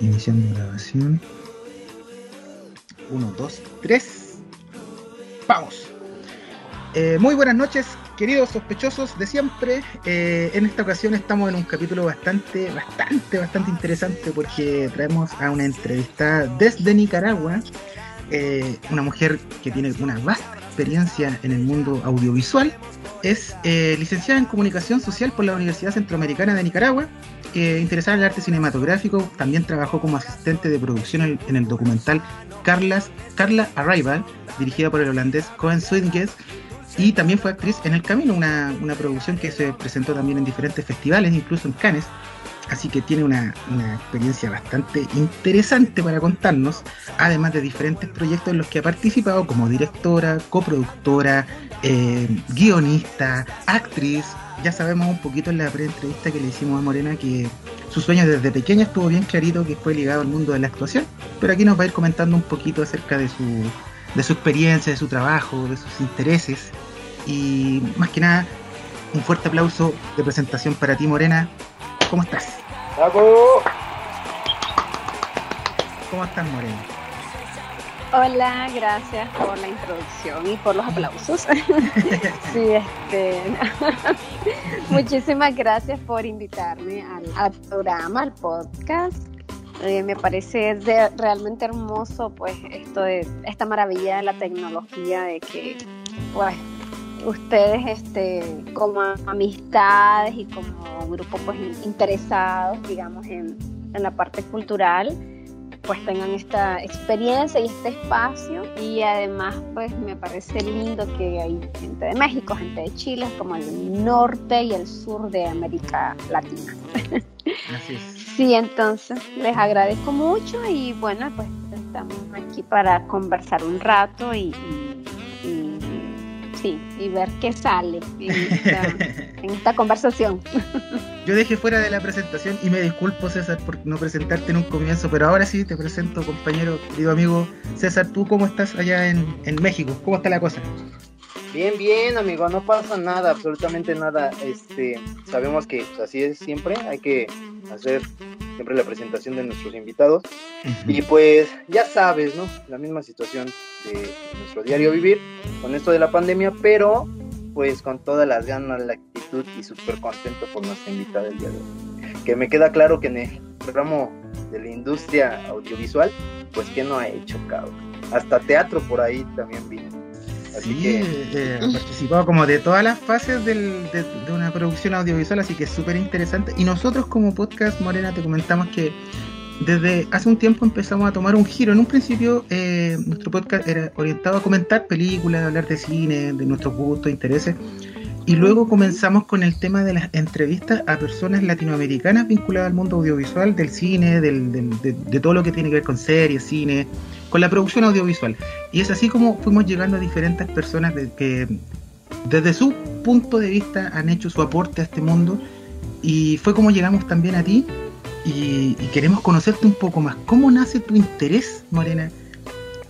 Iniciando grabación. 1, 2, 3. Vamos. Eh, muy buenas noches, queridos sospechosos de siempre. Eh, en esta ocasión estamos en un capítulo bastante, bastante, bastante interesante porque traemos a una entrevista desde Nicaragua. Eh, una mujer que tiene una vasta experiencia en el mundo audiovisual. Es licenciada en comunicación social por la Universidad Centroamericana de Nicaragua interesada en el arte cinematográfico, también trabajó como asistente de producción en, el documental Carlas, Carla Arrival, dirigida por el holandés Cohen Swinges, y también fue actriz en El Camino, una, una, producción que se presentó también en diferentes festivales, incluso en Cannes. Así que tiene una, una, experiencia bastante interesante para contarnos, además de diferentes proyectos en los que ha participado como directora, coproductora, eh, guionista, actriz, ya sabemos un poquito en la pre-entrevista que le hicimos a Morena que su sueño desde pequeña estuvo bien clarito que fue ligado al mundo de la actuación, pero aquí nos va a ir comentando un poquito acerca de su, de su experiencia, de su trabajo, de sus intereses y más que nada un fuerte aplauso de presentación para ti Morena. ¿Cómo estás? ¿Cómo estás Morena? Hola, gracias por la introducción y por los aplausos. sí, este, muchísimas gracias por invitarme al, programa, al podcast. Eh, me parece realmente hermoso, pues, esto de esta maravilla de la tecnología, de que, pues, ustedes, este, como amistades y como grupo, pues, interesados, digamos, en, en la parte cultural pues tengan esta experiencia y este espacio y además pues me parece lindo que hay gente de México, gente de Chile, como el norte y el sur de América Latina. Así es. Sí, entonces les agradezco mucho y bueno, pues estamos aquí para conversar un rato y sí, y ver qué sale en esta, conversación. Yo dejé fuera de la presentación y me disculpo, César, por no presentarte en un comienzo, pero ahora sí te presento, compañero, querido amigo. César, ¿tú cómo estás allá en, México? ¿Cómo está la cosa? Bien, bien, amigo, no pasa nada, absolutamente nada. Este, sabemos que pues, así es siempre, hay que hacer siempre la presentación de nuestros invitados. Y pues ya sabes, ¿no? La misma situación de nuestro diario vivir con esto de la pandemia, pero pues con todas las ganas, la actitud y súper contento por nuestra invitada del día de hoy. Que me queda claro que en el ramo de la industria audiovisual, pues que no ha hecho, cabrón. Hasta teatro por ahí también vino sí, eh, ha participado como de todas las fases de, una producción audiovisual, así que es súper interesante. Y nosotros como podcast Morena te comentamos que desde hace un tiempo empezamos a tomar un giro. En un principio eh, nuestro podcast era orientado a comentar películas, hablar de cine, de nuestros gustos, intereses. Y luego comenzamos con el tema de las entrevistas a personas latinoamericanas vinculadas al mundo audiovisual, del cine, de, todo lo que tiene que ver con series, cine, con la producción audiovisual. Y es así como fuimos llegando a diferentes personas que desde su punto de vista han hecho su aporte a este mundo. Y fue como llegamos también a ti y, queremos conocerte un poco más. ¿Cómo nace tu interés, Morena,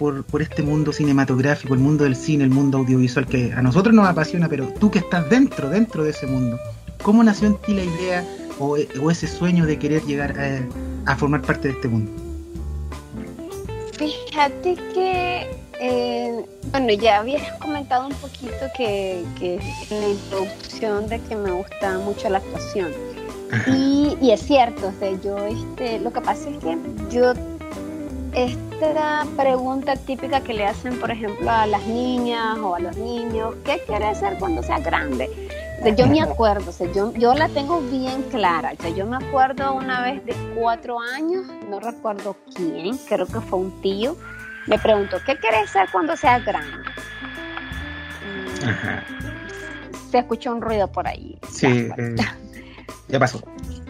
por, por, este mundo cinematográfico, el mundo del cine, el mundo audiovisual que a nosotros nos apasiona, pero tú que estás dentro, dentro de ese mundo, ¿cómo nació en ti la idea o, ese sueño de querer llegar a formar parte de este mundo? Fíjate que, eh, bueno, ya habías comentado un poquito que, que en la introducción de que me gusta mucho la actuación. Y, es cierto, o sea, yo, este, lo que pasa es que yo, esta pregunta típica que le hacen, por ejemplo, a las niñas o a los niños, ¿qué quieres ser cuando seas grande? yo me acuerdo, yo, yo la tengo bien clara. yo me acuerdo una vez de cuatro años, no recuerdo quién, creo que fue un tío, me preguntó, ¿qué quieres ser cuando seas grande? Se escuchó un ruido por ahí. Sí, eh, ya, pasó.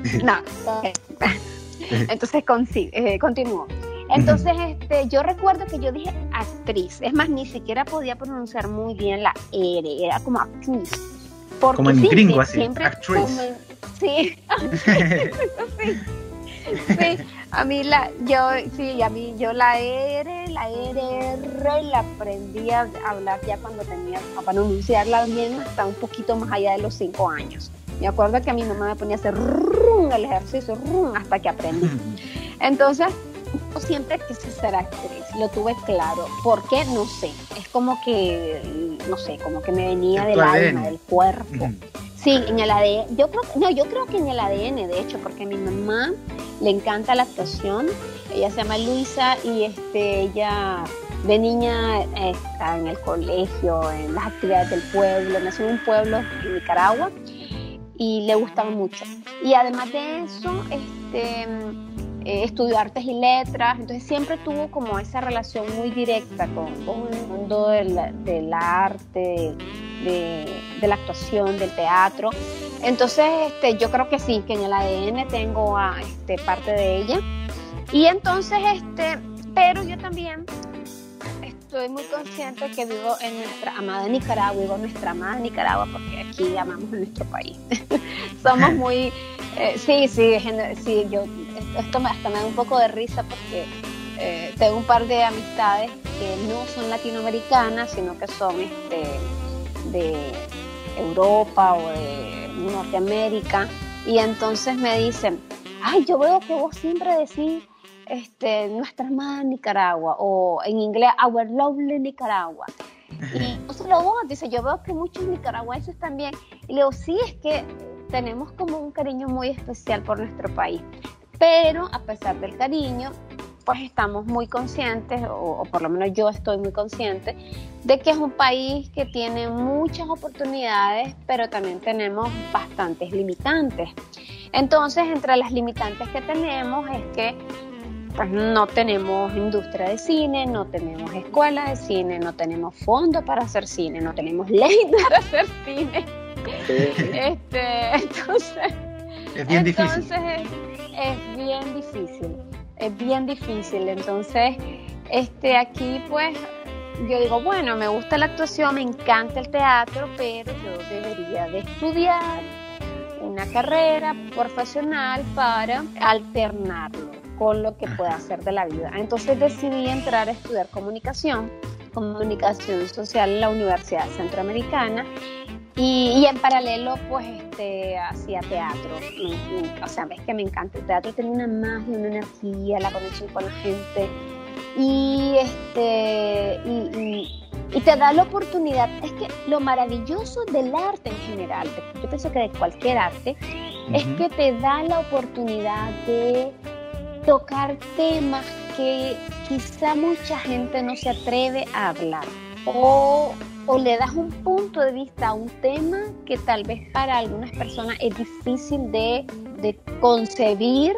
No, entonces eh, continuó. Entonces, este, yo recuerdo que yo dije actriz, es más, ni siquiera podía pronunciar muy bien la R, era como actriz como en gringo, así, actriz. sí. sí. a mí la, yo, sí, a mí yo la R, la R, la aprendí a hablar ya cuando tenía, para pronunciarla bien hasta un poquito más allá de los cinco años. Me acuerdo que a mi mamá me ponía a hacer el ejercicio hasta que aprendí. Entonces, siempre quise ser actriz, lo tuve claro. ¿Por qué? No sé. Es como que, no sé, como que me venía del alma, del cuerpo. Sí, en el ADN. Yo creo, no, yo creo que en el ADN, de hecho, porque a mi mamá le encanta la actuación. Ella se llama Luisa y este, ella de niña está en el colegio, en las actividades del pueblo. Nació en un pueblo en Nicaragua y le gustaba mucho. Y además de eso, este eh, estudió artes y letras, entonces siempre tuvo como esa relación muy directa con, el mundo del, arte, de, la actuación, del teatro. Entonces este, yo creo que sí, que en el ADN tengo a, este, parte de ella. Y entonces, este, pero yo también estoy muy consciente que vivo en nuestra amada Nicaragua, vivo en nuestra amada Nicaragua porque aquí amamos nuestro país. Somos muy, eh, sí, sí, sí, yo esto me, hasta me da un poco de risa porque eh, tengo un par de amistades que no son latinoamericanas, sino que son este, de Europa o de Norteamérica. Y entonces me dicen, ay, yo veo que vos siempre decís este, nuestra amada Nicaragua o en inglés Our Lovely Nicaragua. Y no solo vos, dice, yo veo que muchos nicaragüenses también. Y le digo, sí, es que tenemos como un cariño muy especial por nuestro país pero a pesar del cariño, pues estamos muy conscientes, o, por lo menos yo estoy muy consciente, de que es un país que tiene muchas oportunidades, pero también tenemos bastantes limitantes. Entonces, entre las limitantes que tenemos es que pues, no tenemos industria de cine, no tenemos escuela de cine, no tenemos fondos para hacer cine, no tenemos ley para hacer cine. Este, entonces, es bien difícil es bien difícil, es bien difícil. Entonces, este, aquí pues yo digo, bueno, me gusta la actuación, me encanta el teatro, pero yo debería de estudiar una carrera profesional para alternarlo con lo que pueda hacer de la vida. Entonces decidí entrar a estudiar comunicación, comunicación social en la Universidad Centroamericana y, en paralelo, pues, este, hacía teatro. o sea, ves que me encanta el teatro, tiene una magia, una energía, la conexión con la gente. Y, este, y, te da la oportunidad. Es que lo maravilloso del arte en general, yo pienso que de cualquier arte, es que te da la oportunidad de tocar temas que quizá mucha gente no se atreve a hablar. O o le das un punto de vista a un tema que tal vez para algunas personas es difícil de, concebir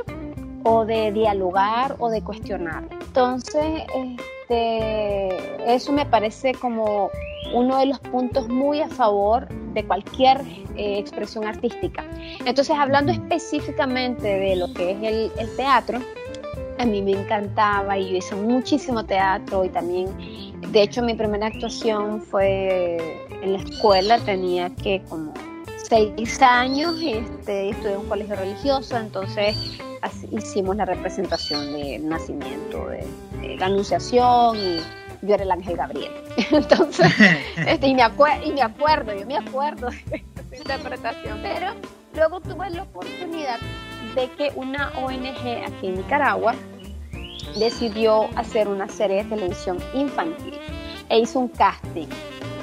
o de dialogar o de cuestionar. Entonces, este, eso me parece como uno de los puntos muy a favor de cualquier eh, expresión artística. Entonces, hablando específicamente de lo que es el, el teatro, a mí me encantaba y yo hice muchísimo teatro y también de hecho, mi primera actuación fue en la escuela, tenía que como seis años, este, estudié en un colegio religioso, entonces hicimos la representación de nacimiento, de, la anunciación y yo era el ángel Gabriel. Entonces, este, y, me y me acuerdo, yo me acuerdo de esa interpretación, pero luego tuve la oportunidad de que una ONG aquí en Nicaragua decidió hacer una serie de televisión infantil e hizo un casting.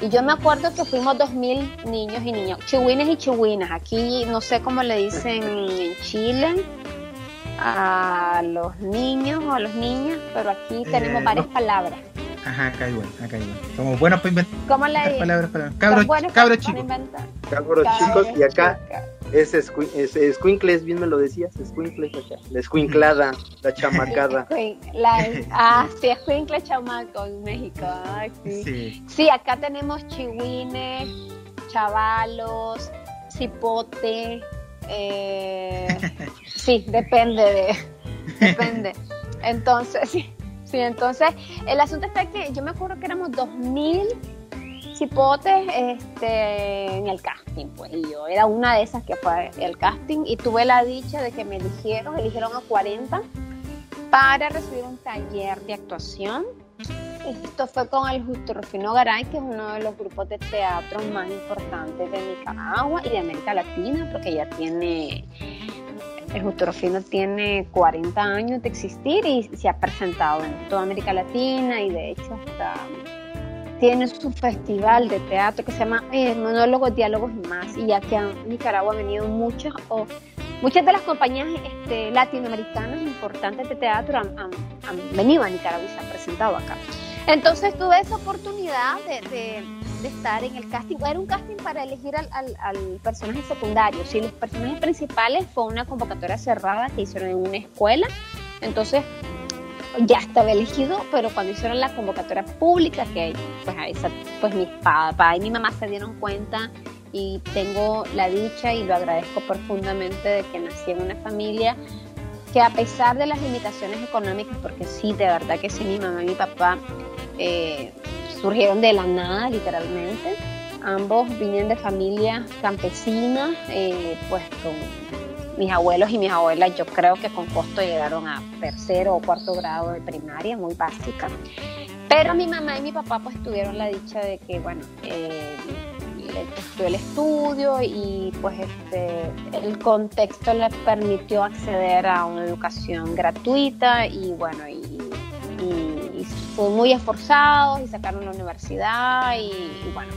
Y yo me acuerdo que fuimos dos mil niños y niñas, chihuines y chihuinas. Aquí no sé cómo le dicen en Chile a los niños o a los niños, pero aquí tenemos eh, varias palabras. Ajá, acá igual, acá igual. Somos buenos para inventar ¿Cómo le palabras, palabras. Cabros, cabros chicos. Cabros chicos y acá es, escuincles, bien me lo decías, escuincles acá. La escuinclada, la chamacada. la, ah, sí, escuincle chamaco en México. sí. sí. acá tenemos chihuines, chavalos, cipote. Eh, sí, depende de. Depende. Entonces, sí, sí, entonces, el asunto está que yo me acuerdo que éramos 2000 chipotes este, en el casting, pues, yo era una de esas que fue el casting y tuve la dicha de que me eligieron, eligieron a 40 para recibir un taller de actuación. Esto fue con el Justo Rufino Garay, que es uno de los grupos de teatro más importantes de Nicaragua y de América Latina, porque ya tiene el Justrofino tiene 40 años de existir y se ha presentado en toda América Latina y de hecho hasta tiene su festival de teatro que se llama eh, Monólogos, Diálogos y más. Y aquí a Nicaragua han venido muchas, o muchas de las compañías este, latinoamericanas importantes de teatro han, venido a Nicaragua y se han presentado acá. Entonces tuve esa oportunidad de, estar en el casting. Era un casting para elegir al, al, personaje secundario. Si los personajes principales fue una convocatoria cerrada que hicieron en una escuela. Entonces ya estaba elegido, pero cuando hicieron la convocatoria pública, que pues, pues mi papá y mi mamá se dieron cuenta y tengo la dicha y lo agradezco profundamente de que nací en una familia que a pesar de las limitaciones económicas, porque sí, de verdad que sí, mi mamá y mi papá eh, surgieron de la nada, literalmente, ambos vienen de familias campesinas, eh, pues con mis abuelos y mis abuelas yo creo que con costo llegaron a tercero o cuarto grado de primaria, muy básica. Pero mi mamá y mi papá pues tuvieron la dicha de que, bueno, eh, el estudio y pues este, el contexto les permitió acceder a una educación gratuita y bueno, y, y, fue muy esforzados y sacaron la universidad y, y bueno,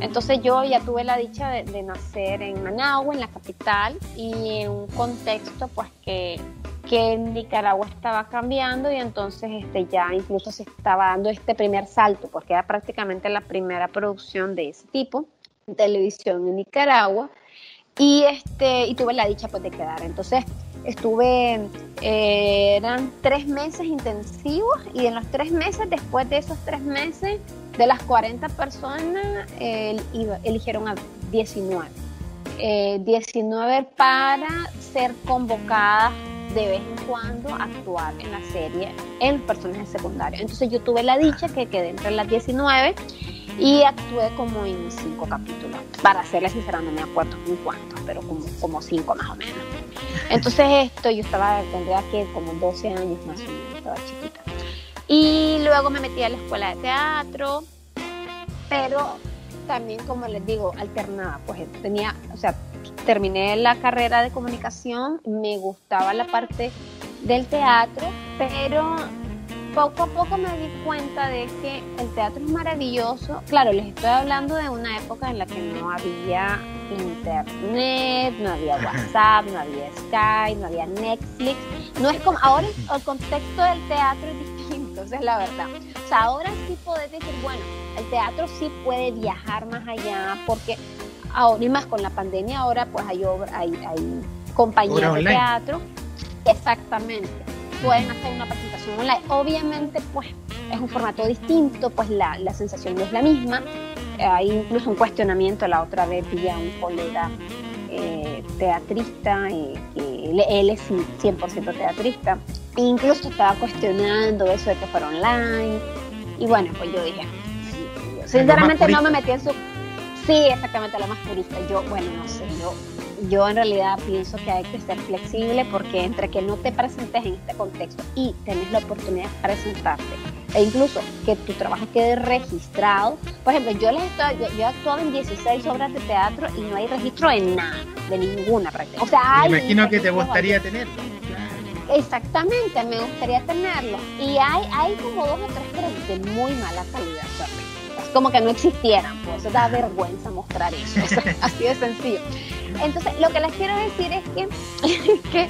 entonces yo ya tuve la dicha de, nacer en Managua, en la capital, y en un contexto pues que, que Nicaragua estaba cambiando y entonces este, ya incluso se estaba dando este primer salto, porque era prácticamente la primera producción de ese tipo televisión en Nicaragua. Y, este, y tuve la dicha pues de quedar. Entonces estuve, eh, eran tres meses intensivos y en los tres meses, después de esos tres meses, de las 40 personas, eligieron a 19. 19 eh, para ser convocadas de vez en cuando a actuar en la serie en personajes secundarios. Entonces yo tuve la dicha que quedé entre las 19 y actué como en cinco capítulos. Para serles sincera, no me acuerdo en cuántos, pero como, como cinco más o menos. Entonces esto, yo estaba, tendría que como 12 años más o menos, estaba chiquita. Y luego me metí a la escuela de teatro, pero también, como les digo, alternaba. Pues tenía, o sea, terminé la carrera de comunicación, me gustaba la parte del teatro, pero poco a poco me di cuenta de que el teatro es maravilloso. Claro, les estoy hablando de una época en la que no había internet, no había WhatsApp, no había Skype, no había Netflix. No es como ahora el contexto del teatro es distinto, esa es la verdad. O sea, ahora sí podés decir, bueno, el teatro sí puede viajar más allá porque ahora y más con la pandemia ahora pues hay obra, hay, hay compañías de teatro. Exactamente. Pueden hacer una presentación online. Obviamente pues es un formato distinto, pues la, la sensación no es la misma. Hay incluso un cuestionamiento la otra vez vi a un colega eh, teatrista, eh, él, es 100% teatrista, e incluso estaba cuestionando eso de que fuera online. Y bueno, pues yo dije, sinceramente no me metí en su... Sí, exactamente, lo más purista. Yo, bueno, no sé, yo, yo en realidad pienso que hay que ser flexible porque entre que no te presentes en este contexto y tenés la oportunidad de presentarte e incluso que tu trabajo quede registrado. Por ejemplo, yo les estoy, yo, he actuado en 16 obras de teatro y no hay registro en nada, de ninguna práctica. O sea, Me imagino que te gustaría tenerlo. Exactamente, me gustaría tenerlo. Y hay, hay como dos o tres, pero de muy mala calidad. Como que no existieran, pues da vergüenza mostrar eso. así de sencillo. Entonces, lo que les quiero decir es que,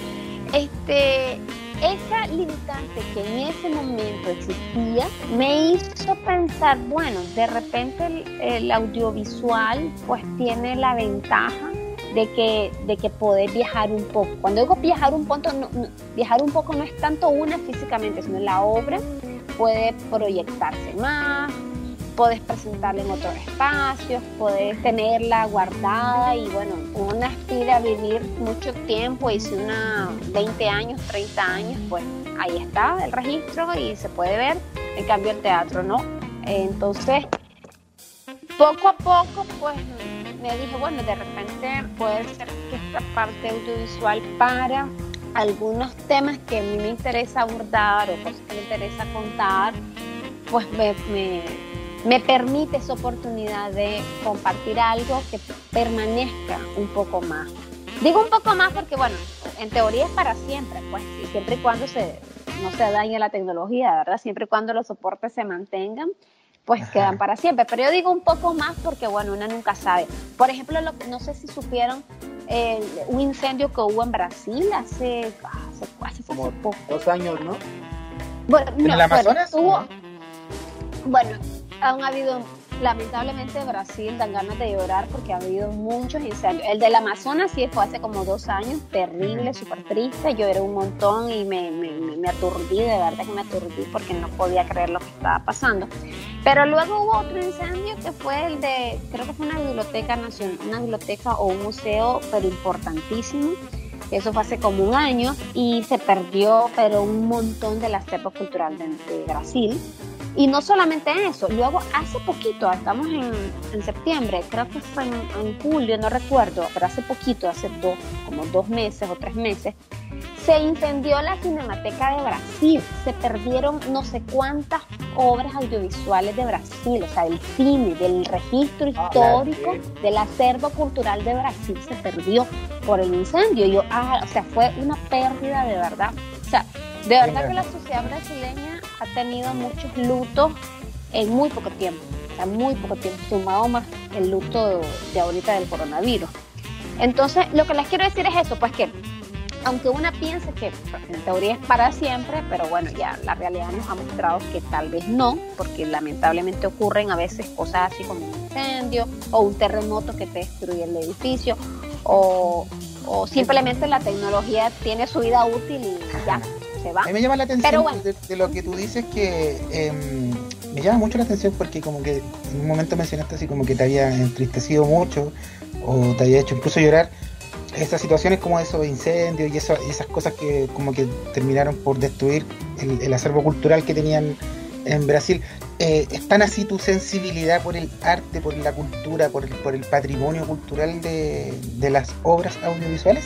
este, esa limitante que en ese momento existía me hizo pensar, bueno, de repente el, audiovisual pues tiene la ventaja de que, de que poder viajar un poco. Cuando digo viajar un poco, viajar un poco no es tanto una físicamente, sino la obra puede proyectarse más, puedes presentarla en otros espacios, puedes tenerla guardada y bueno, uno aspira a vivir mucho tiempo y si una 20 años, 30 años, pues ahí está el registro y se puede ver, en cambio el teatro no. Entonces, poco a poco, pues me dije, bueno, de repente puede ser que esta parte audiovisual para algunos temas que a mí me interesa abordar o cosas que me interesa contar, pues me permite esa oportunidad de compartir algo que permanezca un poco más Digo un poco más porque, bueno, en teoría es para siempre, pues, siempre y cuando se, no se dañe la tecnología, ¿verdad? Siempre y cuando los soportes se mantengan, pues quedan para siempre. Pero yo digo un poco más porque, bueno, una nunca sabe. Por ejemplo, lo, no sé si supieron eh, un incendio que hubo en Brasil hace, hace, hace, Como poco. dos años, ¿no? Bueno, ¿En no, el Amazonas? Bueno, hubo- bueno, han habido, lamentablemente Brasil dan ganas de llorar porque ha habido muchos incendios. El del Amazonas sí fue hace como dos años, terrible, súper triste. Yo era un montón y me, me, me- me aturdí, de verdad que me aturdí porque no podía creer lo que estaba pasando. Pero luego hubo otro incendio que fue el de, creo que fue una biblioteca nacional, una biblioteca o un museo, pero importantísimo. Eso fue hace como un año y se perdió, pero un montón del acervo cultural de, de Brasil. Y no solamente eso, luego hace poquito, estamos en, en septiembre, creo que fue en, en julio, no recuerdo, pero hace poquito, hace dos, como dos meses o tres meses, se incendió la Cinemateca de Brasil. Se perdieron no sé cuántas obras audiovisuales de Brasil, o sea, del cine, del registro Ah, histórico, del acervo cultural de Brasil se perdió por el incendio. Y yo, ah, o sea, fue una pérdida de verdad. O sea, de verdad que la sociedad brasileña ha tenido muchos lutos en muy poco tiempo. O sea, muy poco tiempo, sumado más el luto de ahorita del coronavirus. Entonces, lo que les quiero decir es eso, pues que aunque una piense que en teoría es para siempre, pero bueno, ya la realidad nos ha mostrado que tal vez no, porque lamentablemente ocurren a veces cosas así como un incendio o un terremoto que te destruye el edificio o, o simplemente la tecnología tiene su vida útil y ya se va. A mí me llama la atención Pero bueno. de, de lo que tú dices que em, me llama mucho la atención porque como que en un momento mencionaste así como que te había entristecido mucho o te había hecho incluso llorar esas situaciones como esos incendios y, eso- y esas cosas que como que terminaron por destruir el, el acervo cultural que tenían en Brasil. Eh, ¿Es tan así tu sensibilidad por el arte, por la cultura, por el, por el patrimonio cultural de, de las obras audiovisuales?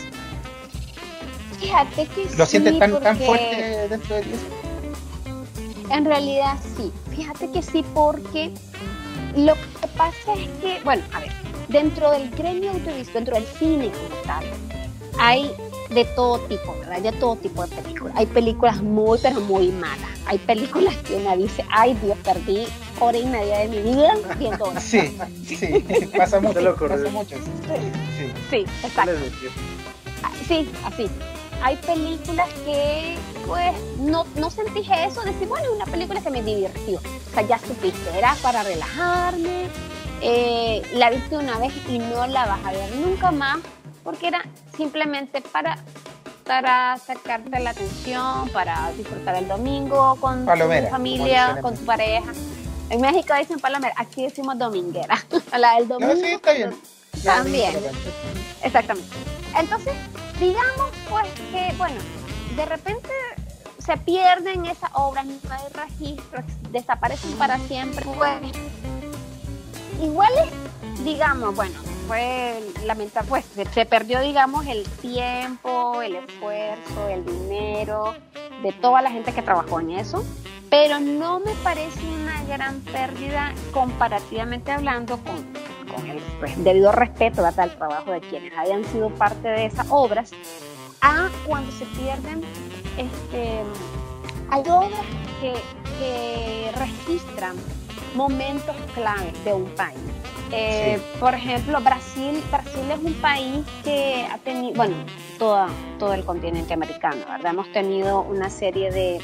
Fíjate que ¿Lo sí, sientes tan, tan fuerte dentro de ti? En realidad sí, fíjate que sí, porque lo que pasa es que, bueno, a ver, dentro del gremio audiovisual, dentro del cine como tal, hay de todo tipo, ¿verdad? Hay de todo tipo de películas. Hay películas muy, pero muy malas. Hay películas que uno dice, ay Dios, perdí hora y media de mi vida viendo una. Sí, sí, pasa mucho. Te lo ocurrió. pasa mucho. Sí. Sí, exacto. ¿Qué les decía? Ah, Sí, así. Hay películas que, pues, no, no sentí eso, decir, bueno, es una película que me divirtió. O sea, ya supiste, era para relajarme, eh, la viste una vez y no la vas a ver nunca más, porque era simplemente para, para sacarte la atención, para disfrutar el domingo con Palomera, tu familia, con tu pareja. En México dicen palomera, aquí decimos dominguera. la del No, domingo. sí, está bien. También. Exactamente. Entonces, digamos pues que, bueno, de repente se pierden esas obras, no hay registro, desaparecen para siempre. Pues, igual es, digamos, bueno, fue lamentable, pues se, perdió, digamos, el tiempo, el esfuerzo, el dinero de toda la gente que trabajó en eso, pero no me parece una gran pérdida comparativamente hablando con, con el pues, debido respeto al trabajo de quienes hayan sido parte de esas obras, a cuando se pierden, este, hay obras que, que registran momentos clave de un país. Eh, Por ejemplo, Brasil, Brasil es un país que ha tenido, bueno, toda, todo el continente americano, ¿verdad? Hemos tenido una serie de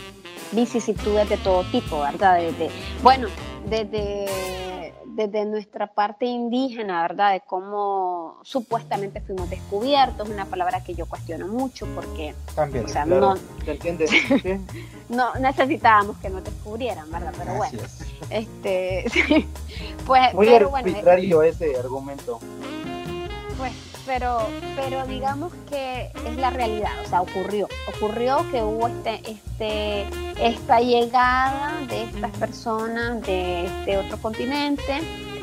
vicisitudes de todo tipo, ¿verdad? Desde, bueno, desde, desde nuestra parte indígena, ¿verdad? De cómo supuestamente fuimos descubiertos, una palabra que yo cuestiono mucho porque, También. o sea, Claro, no, ¿se entiende? Sí. no necesitábamos que nos descubrieran, ¿verdad? Pero Así bueno, es. este, sí, pues, Muy pero bueno, arbitrario ese argumento. pues, pero, pero digamos que es la realidad, o sea, ocurrió, ocurrió que hubo este, este, esta llegada de estas personas de este otro continente,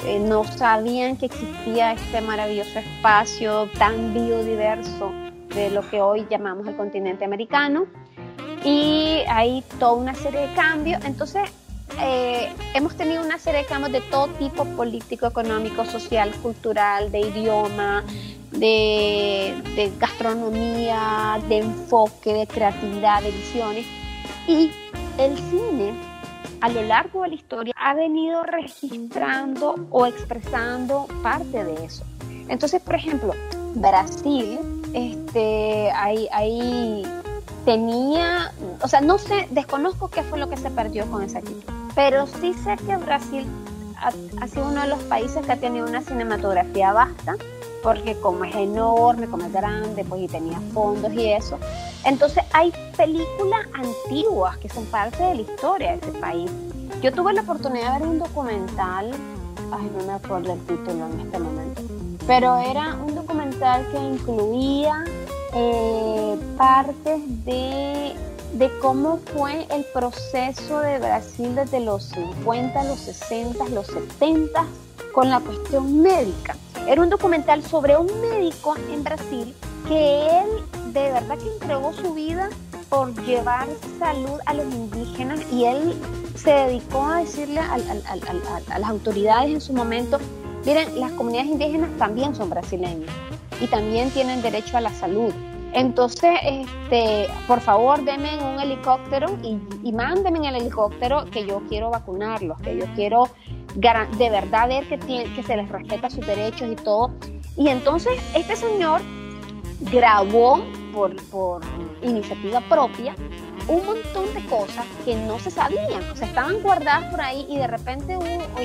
eh, no sabían que existía este maravilloso espacio tan biodiverso de lo que hoy llamamos el continente americano, y hay toda una serie de cambios, entonces eh, hemos tenido una serie de cambios de todo tipo, político, económico, social, cultural, de idioma, de, de gastronomía, de enfoque, de creatividad, de visiones. Y el cine a lo largo de la historia ha venido registrando o expresando parte de eso. Entonces, por ejemplo, Brasil, este, ahí, ahí tenía, o sea, no sé, desconozco qué fue lo que se perdió con ese equipo, pero sí sé que Brasil ha, ha sido uno de los países que ha tenido una cinematografía vasta porque como es enorme, como es grande, pues y tenía fondos y eso. Entonces hay películas antiguas que son parte de la historia de ese país. Yo tuve la oportunidad de ver un documental, ay, no me acuerdo el título en este momento, pero era un documental que incluía eh, partes de, de cómo fue el proceso de Brasil desde los 50, los 60, los 70 con la cuestión médica. Era un documental sobre un médico en Brasil que él de verdad que entregó su vida por llevar salud a los indígenas y él se dedicó a decirle a, las autoridades en su momento, miren, las comunidades indígenas también son brasileñas y también tienen derecho a la salud. Entonces, este, por favor, denme un helicóptero y, y mándenme en el helicóptero que yo quiero vacunarlos, que yo quiero de verdad ver que, que se les respeta sus derechos y todo. Y entonces este señor grabó por, por iniciativa propia un montón de cosas que no se sabían, o sea, estaban guardadas por ahí y de repente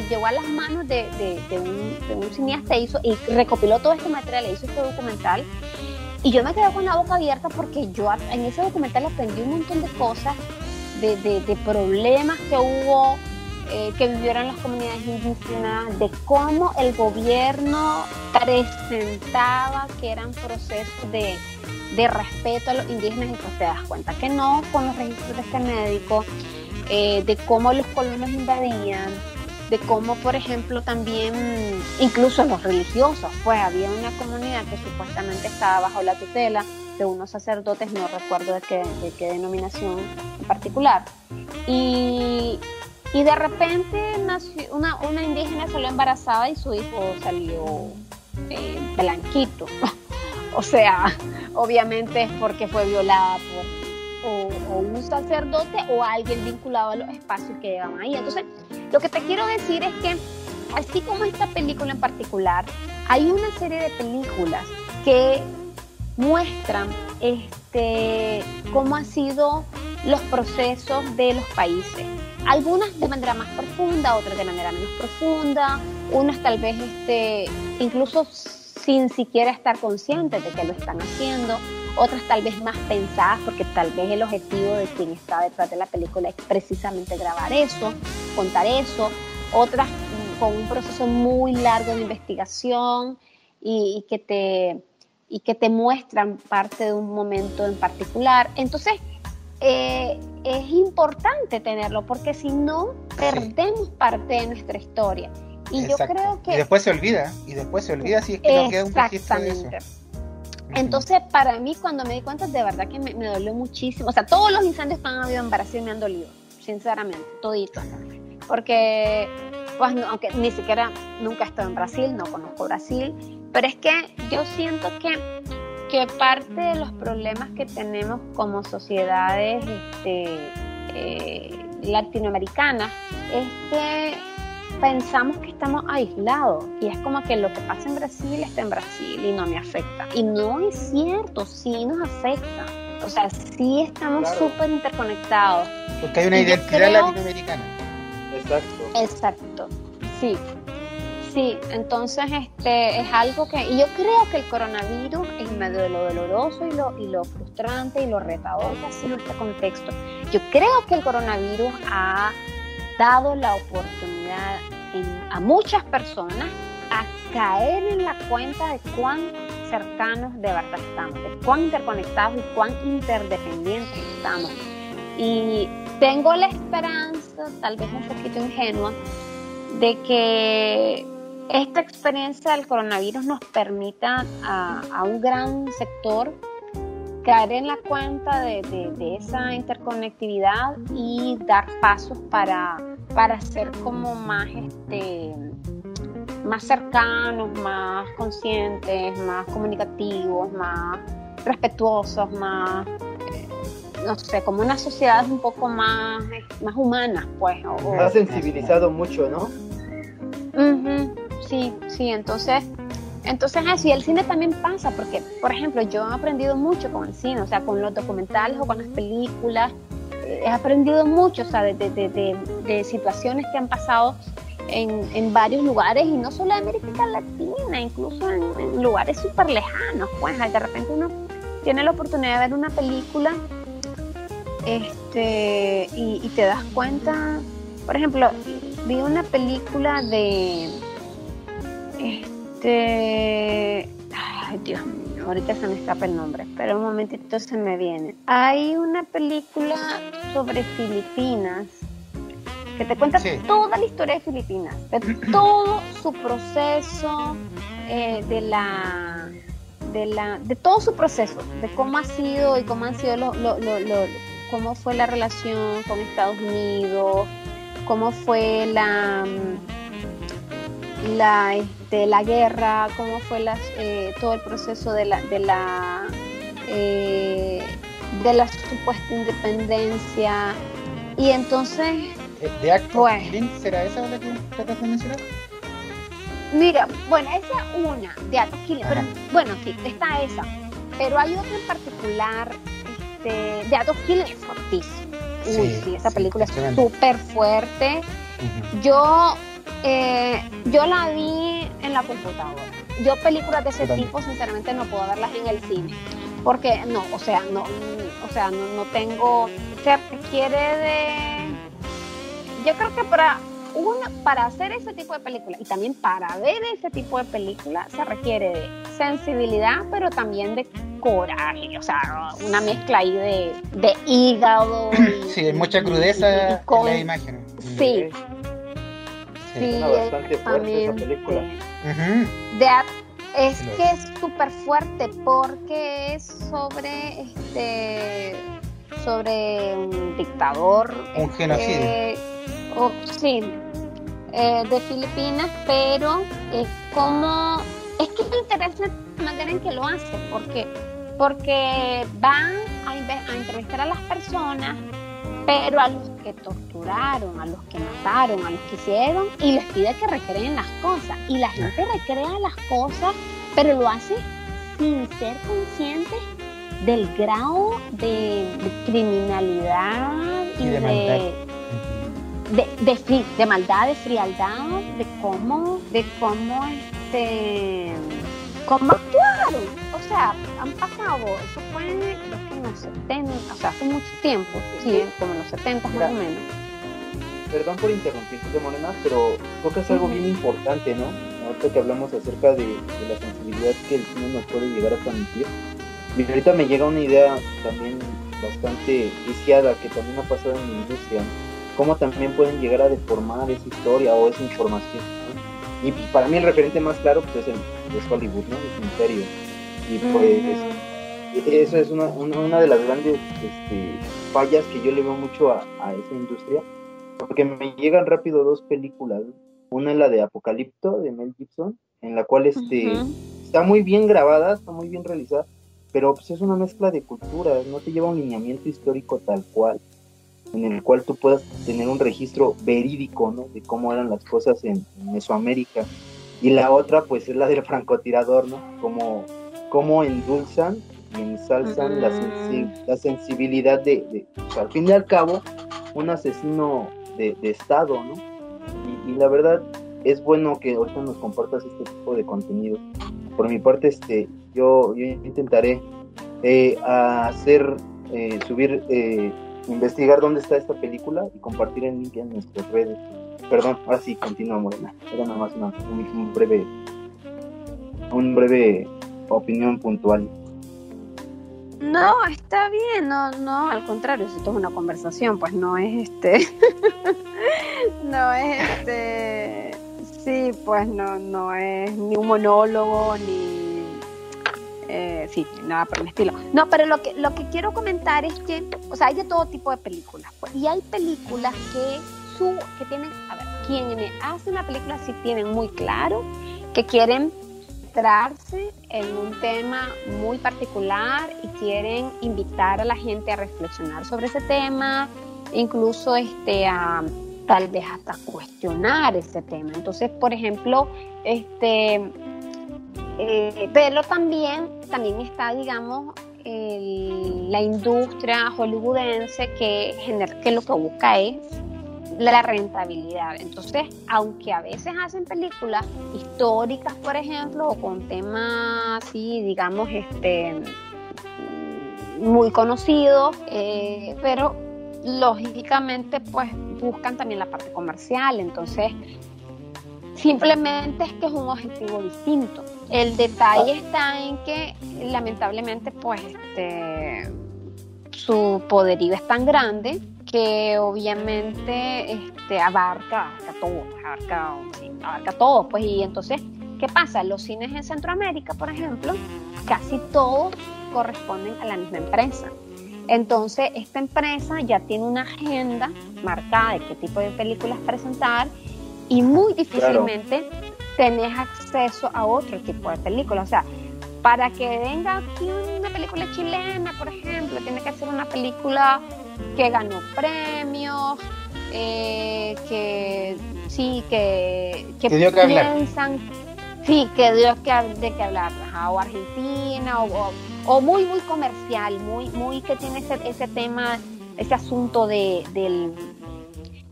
llegó a las manos de, un, de, un, cineasta hizo, y recopiló todo este material, e hizo este documental. Y yo me quedé con la boca abierta porque yo en ese documental aprendí un montón de cosas, de, de problemas que hubo, eh, que vivieron las comunidades indígenas, de cómo el gobierno presentaba que eran procesos de, de respeto a los indígenas pues te das cuenta que no con los registros de este médico, eh, de cómo los colonos invadían, de cómo, por ejemplo, también incluso los religiosos, pues había una comunidad que supuestamente estaba bajo la tutela de unos sacerdotes, no recuerdo de qué, de qué denominación en particular, y, y de repente una, una indígena salió embarazada y su hijo salió eh, blanquito. o sea, obviamente es porque fue violada por o, un sacerdote o alguien vinculado a los espacios que llevan ahí. Entonces, lo que te quiero decir es que, así como esta película en particular, hay una serie de películas que muestran este, cómo han sido los procesos de los países algunas de manera más profunda, otras de manera menos profunda, unas tal vez este, incluso sin siquiera estar conscientes de que lo están haciendo, otras tal vez más pensadas porque tal vez el objetivo de quien está detrás de la película es precisamente grabar eso, contar eso, otras con un proceso muy largo de investigación y, que, te, y que te muestran parte de un momento en particular. Entonces, eh, es importante tenerlo porque si no, perdemos parte de nuestra historia. Y yo creo que... Y después se olvida, y después se olvida si es que no queda un registro de eso. Entonces, para mí, cuando me di cuenta, de verdad que me, dolió muchísimo. O sea, todos los incendios que han habido en Brasil me han dolido, sinceramente, todito. Porque, pues, aunque ni siquiera nunca he estado en Brasil, no conozco Brasil, pero es que yo siento que que parte de los problemas que tenemos como sociedades este, eh, latinoamericanas es que pensamos que estamos aislados y es como que lo que pasa en Brasil está en Brasil y no me afecta. Y no es cierto, sí nos afecta. O sea, sí estamos súper interconectados. Porque hay una identidad latinoamericana. Exacto. Exacto, sí. Sí, entonces este es algo que, y yo creo que el coronavirus, en medio de lo doloroso y lo, y lo frustrante y lo retador que ha sido este contexto, yo creo que el coronavirus ha dado la oportunidad a muchas personas a caer en la cuenta de cuán cercanos de verdad estamos, de cuán interconectados y cuán interdependientes estamos. Y tengo la esperanza, tal vez un poquito ingenua, de que esta experiencia del coronavirus nos permita a, un gran sector caer en la cuenta de, esa interconectividad y dar pasos para, para ser como más, este, más cercanos, más conscientes, más comunicativos, más respetuosos, más, eh, no sé, como una sociedad un poco más, más humana, pues. O, ha sensibilizado mucho, ¿no? sí, sí, entonces, entonces así el cine también pasa, porque, por ejemplo, yo he aprendido mucho con el cine, o sea, con los documentales o con las películas, he aprendido mucho, o sea, de, de, de, situaciones que han pasado en, en, varios lugares y no solo en América Latina, incluso en, lugares súper lejanos, pues de repente uno tiene la oportunidad de ver una película este, y, y te das cuenta, por ejemplo, vi una película de este ay Dios mío, ahorita se me escapa el nombre, pero un momentito se me viene. Hay una película sobre Filipinas que te cuenta toda la historia de Filipinas, de todo su proceso eh, de la de la de todo su proceso, de cómo ha sido y cómo han sido lo, lo, lo, cómo fue la relación con Estados Unidos, cómo fue la la, este, la guerra, cómo fue la, eh, todo el proceso de la, de la, eh, de la supuesta independencia. Y entonces... ¿De acto será esa la que tratas de mencionar? Mira, bueno, esa es una de Atos Killing, pero bueno, sí, está esa. Pero hay otra en particular este, de Atos Killing es fortísimo. Uy, sí, esa película es súper fuerte. Yo eh, yo la vi en la computadora. Yo películas de ese tipo, sinceramente, no puedo verlas en el cine. Porque no, o sea, no, o sea, no, tengo, se requiere de, yo creo que para una, para hacer ese tipo de película y también para ver ese tipo de película se requiere de sensibilidad, pero también de coraje, o sea, una mezcla ahí de, de hígado. sí, hay mucha crudeza en la imagen. Sí, Sí, bastante fuerte esa película. es que es súper fuerte porque es sobre este sobre un dictador. Un genocidio. Eh, sí, eh, de Filipinas, pero es como es que me interesa la manera en que lo hace, porque porque van a, a entrevistar a las personas pero a los que torturaron, a los que mataron, a los que hicieron, y les pide que recreen las cosas. Y la gente recrea las cosas, pero lo hace sin ser consciente del grado de, criminalidad y, de, de, de, de, maldad, de frialdad, de cómo, de cómo este cómo actuaron. Sea, han pasado, eso fue en los 70, o sea, hace mucho tiempo, sí, como en los 70 más o menos. Perdón por interrumpirte, Morena, pero es algo bien importante, ¿no? Ahorita que hablamos acerca de, la sensibilidad que el cine nos puede llegar a transmitir. Y ahorita me llega una idea también bastante viciada que también ha pasado en la industria, cómo también pueden llegar a deformar esa historia o esa información. Y para mí el referente más claro pues, es, el, es Hollywood, ¿no? Es Imperio. Y pues eso es una, una, de las grandes este, fallas que yo le veo mucho a, a, esa industria. Porque me llegan rápido dos películas. Una es la de Apocalipto, de Mel Gibson, en la cual este, está muy bien grabada, está muy bien realizada, pero pues, es una mezcla de culturas, no te lleva un lineamiento histórico tal cual en el cual tú puedas tener un registro verídico, ¿no? De cómo eran las cosas en, Mesoamérica. Y la otra, pues, es la del francotirador, ¿no? Como, cómo endulzan y ensalzan la, la, sensibilidad de, al fin y al cabo, un asesino de, Estado, ¿no? Y, la verdad, es bueno que ahorita nos compartas este tipo de contenido. Por mi parte, este, yo, yo intentaré eh, hacer, eh, subir eh, investigar dónde está esta película y compartir el link en nuestras redes. Perdón, ahora sí, continúa Morena. Era nada más una, un, breve, un breve opinión puntual. No, está bien, no, no, al contrario, esto es una conversación, pues no es este, no es este, sí, pues no, no es ni un monólogo, ni eh, sí, nada por el estilo. No, pero lo que, lo que quiero comentar es que, o sea, hay de todo tipo de películas. Pues, y hay películas que, su, que tienen, a ver, quienes hacen la película sí tienen muy claro que quieren en un tema muy particular y quieren invitar a la gente a reflexionar sobre ese tema, incluso este, a tal vez hasta cuestionar ese tema. Entonces, por ejemplo, este, eh, pero también, también está, digamos, la industria hollywoodense que, que lo que busca es la rentabilidad. Entonces, aunque a veces hacen películas históricas, por ejemplo, o con temas así, digamos, este muy conocidos, eh, pero lógicamente pues buscan también la parte comercial, entonces simplemente es que es un objetivo distinto. El detalle está en que lamentablemente pues este, su poderío es tan grande que obviamente este, abarca, todo, abarca, abarca todo, pues y entonces, ¿qué pasa? Los cines en Centroamérica, por ejemplo, casi todos corresponden a la misma empresa. Entonces, esta empresa ya tiene una agenda marcada de qué tipo de películas presentar y muy difícilmente tenés acceso a otro tipo de películas. O sea, para que venga aquí una película chilena, por ejemplo, tiene que ser una película que ganó premios, eh, que sí, que, que, piensan, sí, que dio que, de que hablar, o Argentina, o, muy, muy comercial, muy, muy que tiene ese, ese tema, ese asunto de, del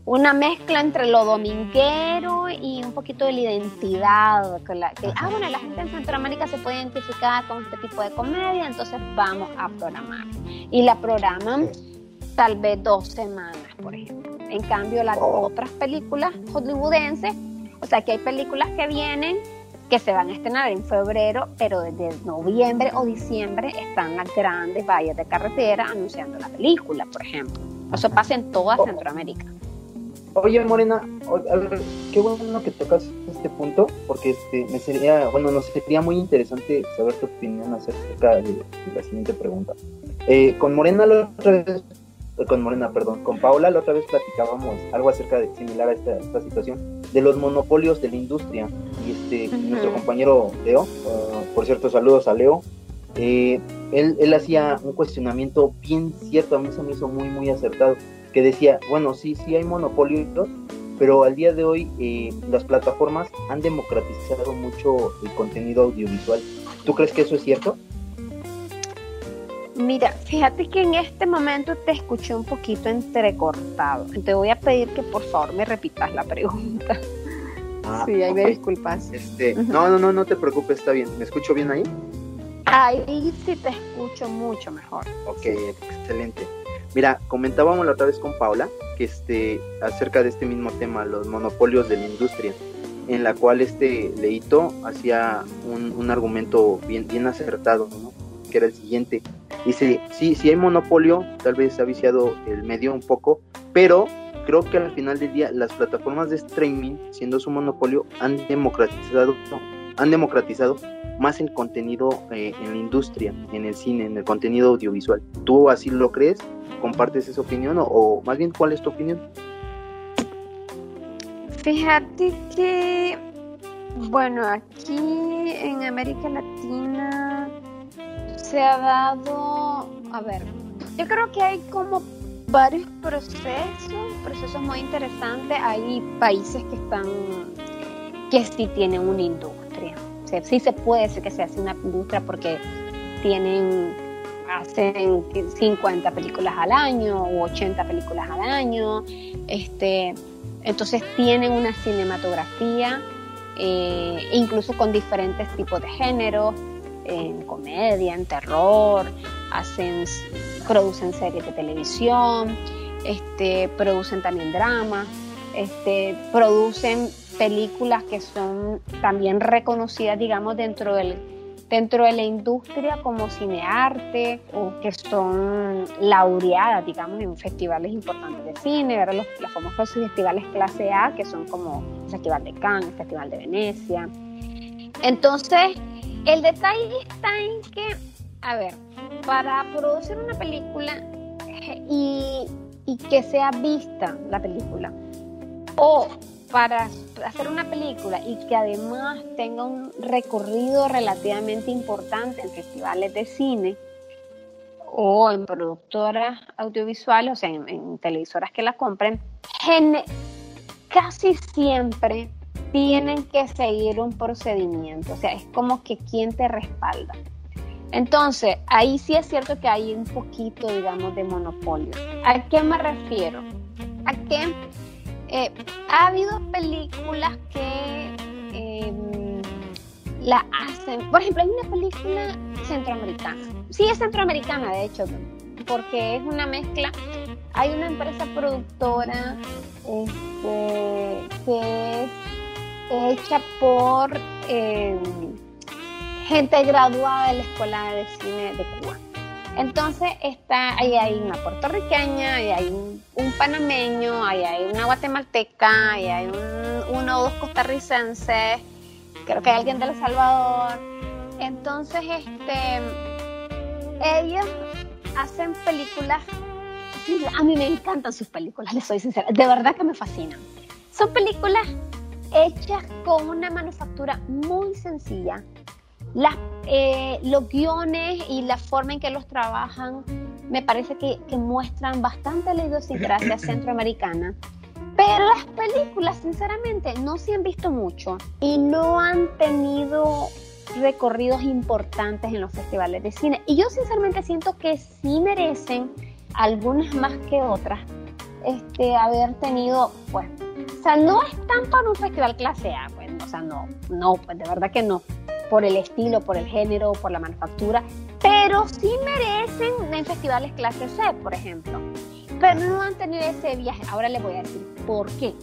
una mezcla entre lo dominguero y un poquito de la identidad. ah, bueno, la gente en Centroamérica se puede identificar con este tipo de comedia, entonces vamos a programar. Y la programan tal vez dos semanas, por ejemplo. En cambio, las oh. otras películas hollywoodenses, o sea, que hay películas que vienen que se van a estrenar en febrero, pero desde noviembre o diciembre están las grandes vallas de carretera anunciando la película, por ejemplo. Eso pasa en toda oh. Centroamérica. Oye, Morena, qué bueno que tocas este punto, porque este, me sería, bueno, nos sería muy interesante saber tu opinión acerca de, la siguiente pregunta. Eh, con Morena la otra vez, con Morena, perdón, con Paola la otra vez platicábamos algo acerca de similar a esta, esta situación, de los monopolios de la industria. Y este, nuestro compañero Leo, uh, por cierto, saludos a Leo, eh, él, él hacía un cuestionamiento bien cierto, a mí se me hizo muy, muy acertado que decía, bueno, sí, sí hay monopolios, pero al día de hoy eh, las plataformas han democratizado mucho el contenido audiovisual. ¿Tú crees que eso es cierto? Mira, fíjate que en este momento te escuché un poquito entrecortado. Te voy a pedir que por favor me repitas la pregunta. Ah, sí, ahí me disculpas. Este, No, no, no, no te preocupes, está bien. ¿Me escucho bien ahí? Ahí sí te escucho mucho mejor. Ok, excelente. Mira, comentábamos la otra vez con Paula que este acerca de este mismo tema, los monopolios de la industria, en la cual este Leito hacía un, argumento bien, bien acertado, ¿no? Que era el siguiente. Dice, sí, sí hay monopolio, tal vez ha viciado el medio un poco, pero creo que al final del día las plataformas de streaming, siendo su monopolio, han democratizado, han democratizado más el contenido eh, en la industria, en el cine, en el contenido audiovisual. ¿Tú así lo crees? ¿Compartes esa opinión o, más bien cuál es tu opinión? Fíjate que, bueno, aquí en América Latina se ha dado, a ver, yo creo que hay como varios procesos, procesos muy interesantes. Hay países que están, que sí tienen una industria. sí se puede decir que se hace una industria porque tienen hacen 50 películas al año o 80 películas al año. Este, entonces tienen una cinematografía, eh, incluso con diferentes tipos de géneros, en comedia, en terror, hacen, producen series de televisión, este, producen también dramas, este, producen películas que son también reconocidas, digamos, dentro del dentro de la industria como cinearte o que son laureadas, digamos, en festivales importantes de cine, Los, los famosos festivales clase A, que son como el Festival de Cannes, el Festival de Venecia. Entonces, el detalle está en que, a ver, para producir una película y, y que sea vista la película, o para hacer una película y que además tenga un recorrido relativamente importante en festivales de cine o en productoras audiovisuales, o sea, en, televisoras que la compren, casi siempre tienen que seguir un procedimiento, o sea, es como que quien te respalda. Entonces, ahí sí es cierto que hay un poquito, digamos, de monopolio. ¿A qué me refiero? A que eh, ha habido películas que em, la hacen, por ejemplo, hay una película centroamericana, sí es centroamericana de hecho, porque es una mezcla, hay una empresa productora este, que es hecha por em, gente graduada de la Escuela de Cine de Cuba. Entonces está, ahí hay una puertorriqueña, ahí hay un, panameño, ahí hay una guatemalteca, ahí hay uno o dos costarricenses, creo que hay alguien de El Salvador. Entonces, este, ellos hacen películas, a mí me encantan sus películas, les soy sincera, de verdad que me fascinan. Son películas hechas con una manufactura muy sencilla. Las, eh, los guiones y la forma en que los trabajan me parece que, que muestran bastante la idiosincrasia centroamericana. Pero las películas, sinceramente, no se han visto mucho y no han tenido recorridos importantes en los festivales de cine. Y yo sinceramente siento que sí merecen, algunas más que otras, este, haber tenido, pues, o sea, no están para un festival clase A, pues, o sea, no, no, pues de verdad que no, por el estilo, por el género, por la manufactura, pero sí merecen en festivales clase C, por ejemplo. Pero no han tenido ese viaje. Ahora les voy a decir por qué,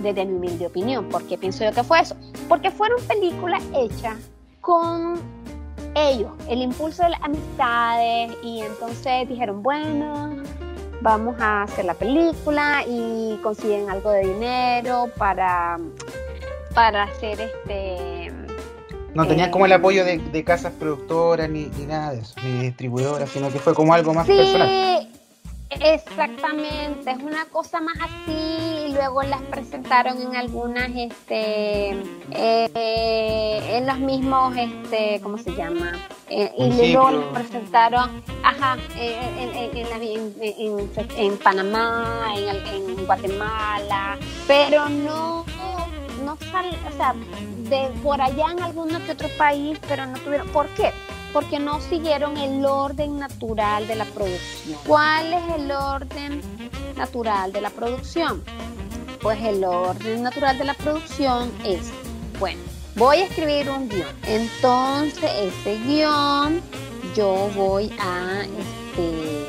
desde mi humilde opinión, por qué pienso yo que fue eso. Porque fueron películas hechas con ellos, el impulso de las amistades, y entonces dijeron, bueno, vamos a hacer la película y consiguen algo de dinero para, para hacer este... No tenían como el eh, apoyo de, casas productoras ni, nada de eso, ni distribuidoras, sino que fue como algo más sí, personal. Exactamente, es una cosa más así, y luego las presentaron en algunas, este, eh, en los mismos, este, ¿cómo se llama? Eh, y luego las presentaron, ajá, en, en, Panamá, en, Guatemala, pero no, no sal, o sea, de por allá en algún que otro país, pero no tuvieron, ¿por qué? porque no siguieron el orden natural de la producción. ¿Cuál es el orden natural de la producción? Pues el orden natural de la producción es, bueno, voy a escribir un guion. Entonces ese guion yo voy a este,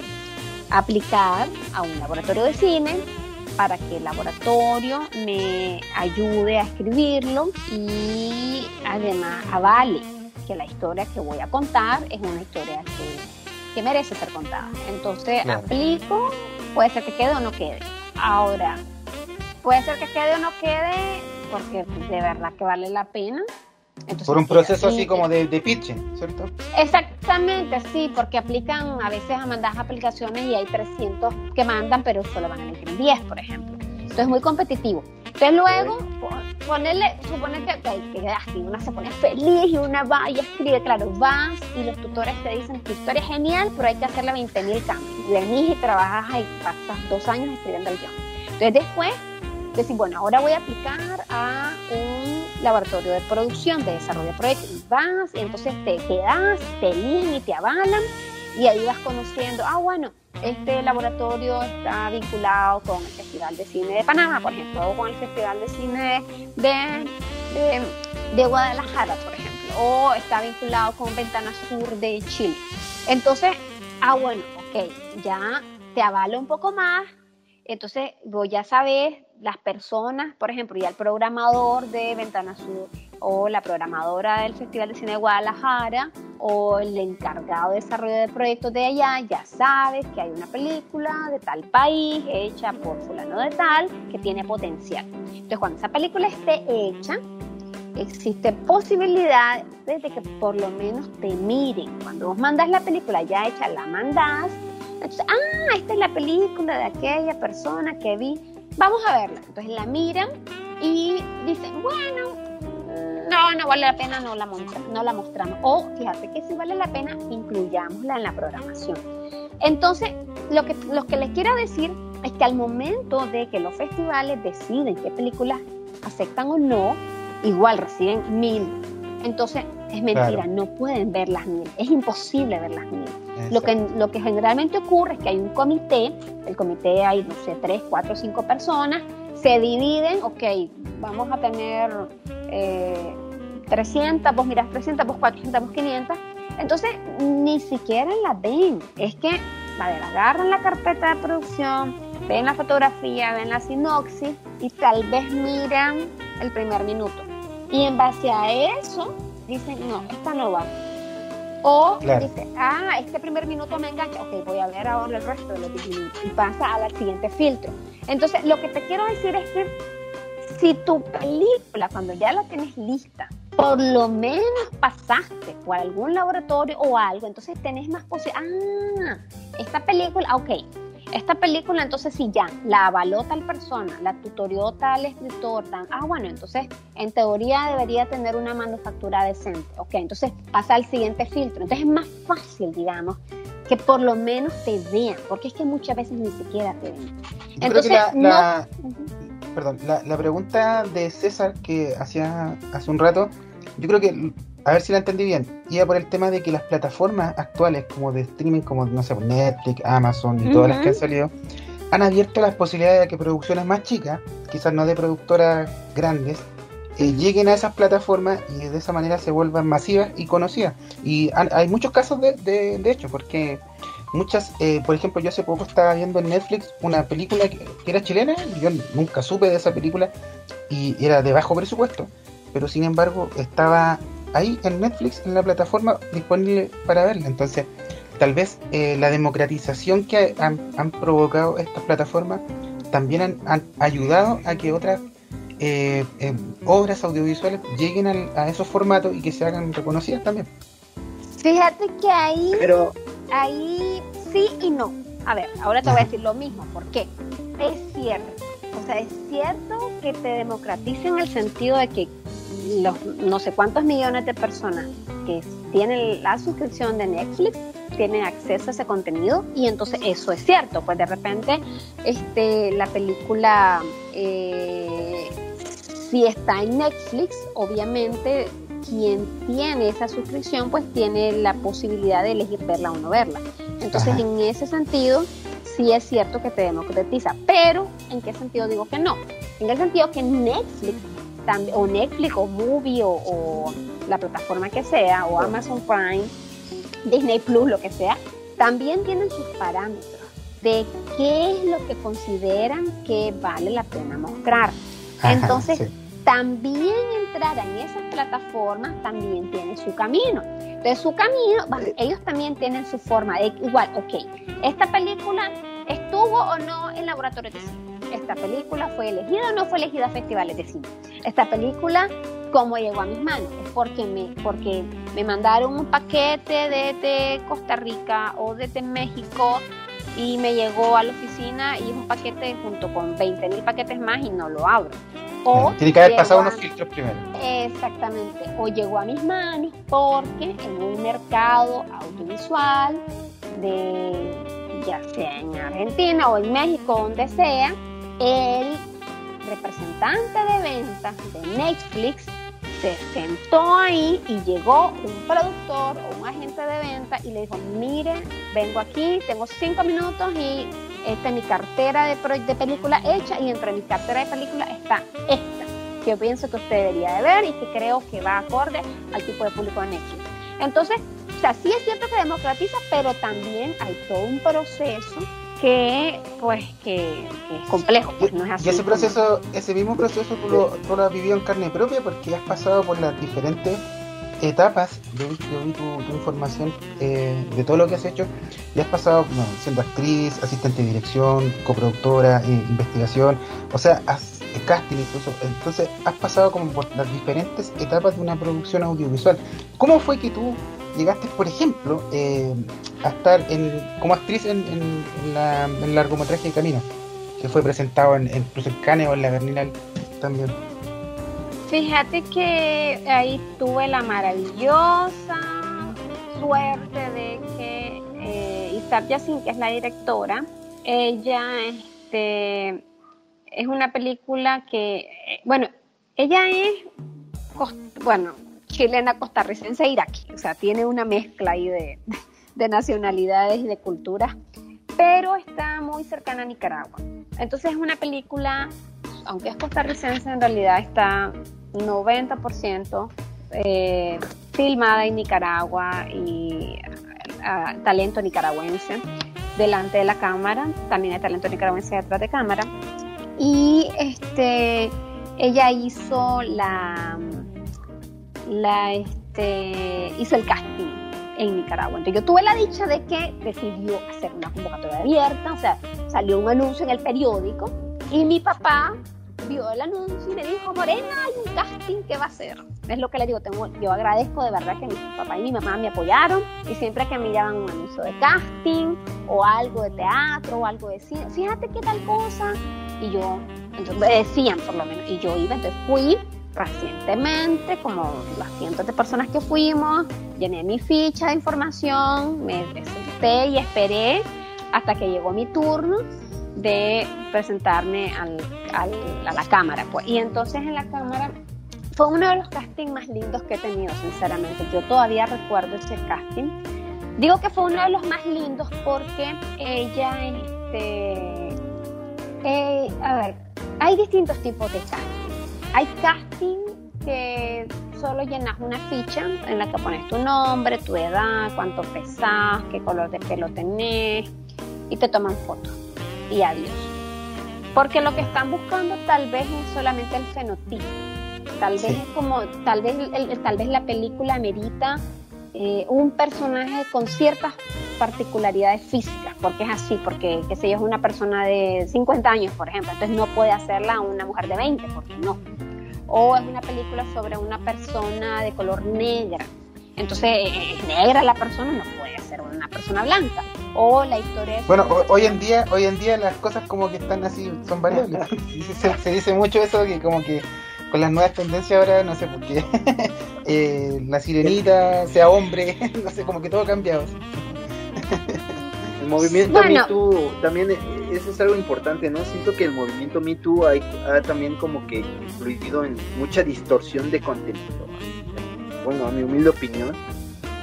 aplicar a un laboratorio de cine para que el laboratorio me ayude a escribirlo y además avale que la historia que voy a contar es una historia que, merece ser contada. Entonces aplico, puede ser que quede o no quede. Ahora, puede ser que quede o no quede porque de verdad que vale la pena. Por un proceso así como de, de, pitching, ¿cierto? Exactamente, sí, porque aplican a veces a mandar aplicaciones y hay 300 que mandan, pero solo van a elegir 10, por ejemplo. Entonces es muy competitivo. Entonces luego, ponerle, supone que, que, así, una se pone feliz y una va y escribe, claro, vas y los tutores te dicen, tu historia es genial, pero hay que hacerle 20.000 cambios. Venís y trabajas y pasas dos años escribiendo el guion. Entonces después, decir, bueno, ahora voy a aplicar a un laboratorio de producción, de desarrollo de proyectos, y vas, y entonces te quedas, te eligen y te avalan, y ahí vas conociendo, ah, bueno, este laboratorio está vinculado con el Festival de Cine de Panamá, por ejemplo, o con el Festival de Cine de, de, Guadalajara, por ejemplo, o está vinculado con Ventana Sur de Chile. Entonces, ah, bueno, ok, ya te avalo un poco más, entonces voy a saber las personas, por ejemplo, ya el programador de Ventana Sur o la programadora del Festival de Cine de Guadalajara o el encargado de desarrollo de proyectos de allá ya sabes que hay una película de tal país hecha por fulano de tal que tiene potencial. Entonces cuando esa película esté hecha, existe posibilidad de que por lo menos te miren. Cuando vos mandas la película ya hecha, la mandas. Entonces, ah, esta es la película de aquella persona que vi. Vamos a verla. Entonces la miran y dicen, bueno, no, no vale la pena, no la, no la mostramos. O fíjate que si vale la pena, incluyámosla en la programación. Entonces, lo que, lo que les quiero decir es que al momento de que los festivales deciden qué películas aceptan o no, igual reciben mil. Entonces, es mentira, no pueden ver las mil, es imposible ver las mil. Lo que, lo que generalmente ocurre es que hay un comité, el comité hay, no sé, tres, cuatro, cinco personas, se dividen, ok, vamos a tener eh, 300, vos miras 300, vos 400, vos 500, entonces ni siquiera las ven, es que, a ver, agarran la carpeta de producción, ven la fotografía, ven la sinopsis y tal vez miran el primer minuto. Y en base a eso dicen, no, esta no va. O dice, ah, este primer minuto me engancha, ok, voy a ver ahora el resto de los minutos y pasa al siguiente filtro. Entonces, lo que te quiero decir es que si tu película, cuando ya la tienes lista, por lo menos pasaste por algún laboratorio o algo, entonces tenés más posibilidades. Ah, esta película, ok, esta película, entonces, si ya la avaló tal persona, la tutorió tal escritor, ah, bueno, entonces, en teoría debería tener una manufactura decente. Ok, entonces pasa al siguiente filtro. Entonces es más fácil, digamos, que por lo menos te vean, porque es que muchas veces ni siquiera te ven. entonces, la, perdón, la, pregunta de César que hacía hace un rato, yo creo que a ver si la entendí bien, iba por el tema de que las plataformas actuales como de streaming, como no sé, Netflix, Amazon y todas las que han salido, han abierto las posibilidades de que producciones más chicas, quizás no de productoras grandes, eh, lleguen a esas plataformas y de esa manera se vuelvan masivas y conocidas. Y hay muchos casos de, de, hecho, porque muchas, eh, por ejemplo, yo hace poco estaba viendo en Netflix una película que, que era chilena, yo nunca supe de esa película y era de bajo presupuesto, pero sin embargo estaba ahí en Netflix, en la plataforma disponible para verla. Entonces, tal vez eh, la democratización que han, provocado estas plataformas también han, ayudado a que otras eh, eh, obras audiovisuales lleguen a esos formatos y que se hagan reconocidas también. Fíjate que ahí, Pero... ahí sí y no. A ver, ahora te voy a decir lo mismo. ¿Por qué? Es cierto. O sea, es cierto que te democratiza en el sentido de que los no sé cuántos millones de personas que tienen la suscripción de Netflix tienen acceso a ese contenido y entonces eso es cierto, pues de repente este, la película eh, si está en Netflix, obviamente quien tiene esa suscripción pues tiene la posibilidad de elegir verla o no verla. Entonces en ese sentido sí es cierto que te democratiza, pero ¿en qué sentido digo que no? En el sentido que Netflix o Netflix o Movie o, la plataforma que sea, o Amazon Prime, Disney Plus, lo que sea, también tienen sus parámetros de qué es lo que consideran que vale la pena mostrar. Entonces, también entrar en esas plataformas también tiene su camino. Entonces, su camino, ellos también tienen su forma de, igual, ok, esta película estuvo o no en laboratorio de cine esta película fue elegida o no fue elegida a festivales de cine. Esta película, ¿cómo llegó a mis manos? Es porque me, porque me mandaron un paquete desde Costa Rica o desde México y me llegó a la oficina y es un paquete junto con 20 mil paquetes más y no lo abro. O Tiene que haber pasado unos filtros primero. Exactamente. O llegó a mis manos porque en un mercado audiovisual de ya sea en Argentina o en México, donde sea, el representante de ventas de Netflix se sentó ahí y llegó un productor o un agente de venta y le dijo, mire, vengo aquí, tengo cinco minutos y esta es mi cartera de, de película hecha y entre mi cartera de película está esta, que yo pienso que usted debería de ver y que creo que va acorde al tipo de público de Netflix. Entonces, o sea, sí es cierto que democratiza, pero también hay todo un proceso que pues que, es complejo, pues no es así. Y ese proceso, ese mismo proceso tú lo, has vivido en carne propia porque has pasado por las diferentes etapas, yo vi, tu, información eh, de todo lo que has hecho, y has pasado siendo actriz, asistente de dirección, coproductora, eh, investigación, o sea, has, eh, casting incluso, entonces has pasado como por las diferentes etapas de una producción audiovisual. ¿Cómo fue que tú llegaste, por ejemplo, eh, a estar en, como actriz en, en, la, el largometraje de Camino, que fue presentado en, incluso en Cannes o en la Berlinale también. Fíjate que ahí tuve la maravillosa suerte de que eh, Isabel que es la directora, ella este, es una película que, bueno, ella es, bueno, chilena, costarricense e iraquí, o sea, tiene una mezcla ahí de, de nacionalidades y de culturas, pero está muy cercana a Nicaragua. Entonces es una película, aunque es costarricense, en realidad está 90% eh, filmada en Nicaragua y ah, talento nicaragüense delante de la cámara, también hay talento nicaragüense detrás de cámara. Y este, ella hizo la, la este, hizo el casting en Nicaragua. Entonces yo tuve la dicha de que decidió hacer una convocatoria abierta, o sea, salió un anuncio en el periódico y mi papá vio el anuncio y me dijo, Morena, hay un casting que va a hacer. Es lo que le digo, tengo, yo agradezco de verdad que mi papá y mi mamá me apoyaron y siempre que me llaman un anuncio de casting o algo de teatro o algo de cine, fíjate qué tal cosa. Y yo, entonces me decían por lo menos, y yo iba, entonces fui recientemente, como las cientos de personas que fuimos, llené mi ficha de información, me senté y esperé hasta que llegó mi turno de presentarme al, a la cámara. Pues. Y entonces en la cámara fue uno de los castings más lindos que he tenido, sinceramente. Yo todavía recuerdo ese casting. Digo que fue uno de los más lindos porque ella, este, eh, a ver, hay distintos tipos de casting. Hay casting que solo llenas una ficha en la que pones tu nombre, tu edad, cuánto pesas, qué color de pelo tenés y te toman fotos y adiós. Porque lo que están buscando tal vez es solamente el fenotipo. Tal vez es como, tal vez, tal vez la película amerita eh, un personaje con ciertas particularidades físicas, porque es así, porque, qué sé es una persona de 50 años, por ejemplo, entonces no puede hacerla una mujer de 20, porque no. O es una película sobre una persona de color negra, entonces eh, es negra la persona, no puede ser una persona blanca o la historia bueno hoy en día hoy en día las cosas como que están así son variables se, dice mucho eso que como que con las nuevas tendencias ahora no sé por qué. Eh, la sirenita sea hombre no sé como que todo ha cambiado. El movimiento Me Too también eso es algo importante no siento que el movimiento Me Too ha, también como que influido en mucha distorsión de contenido. Bueno a mi humilde opinión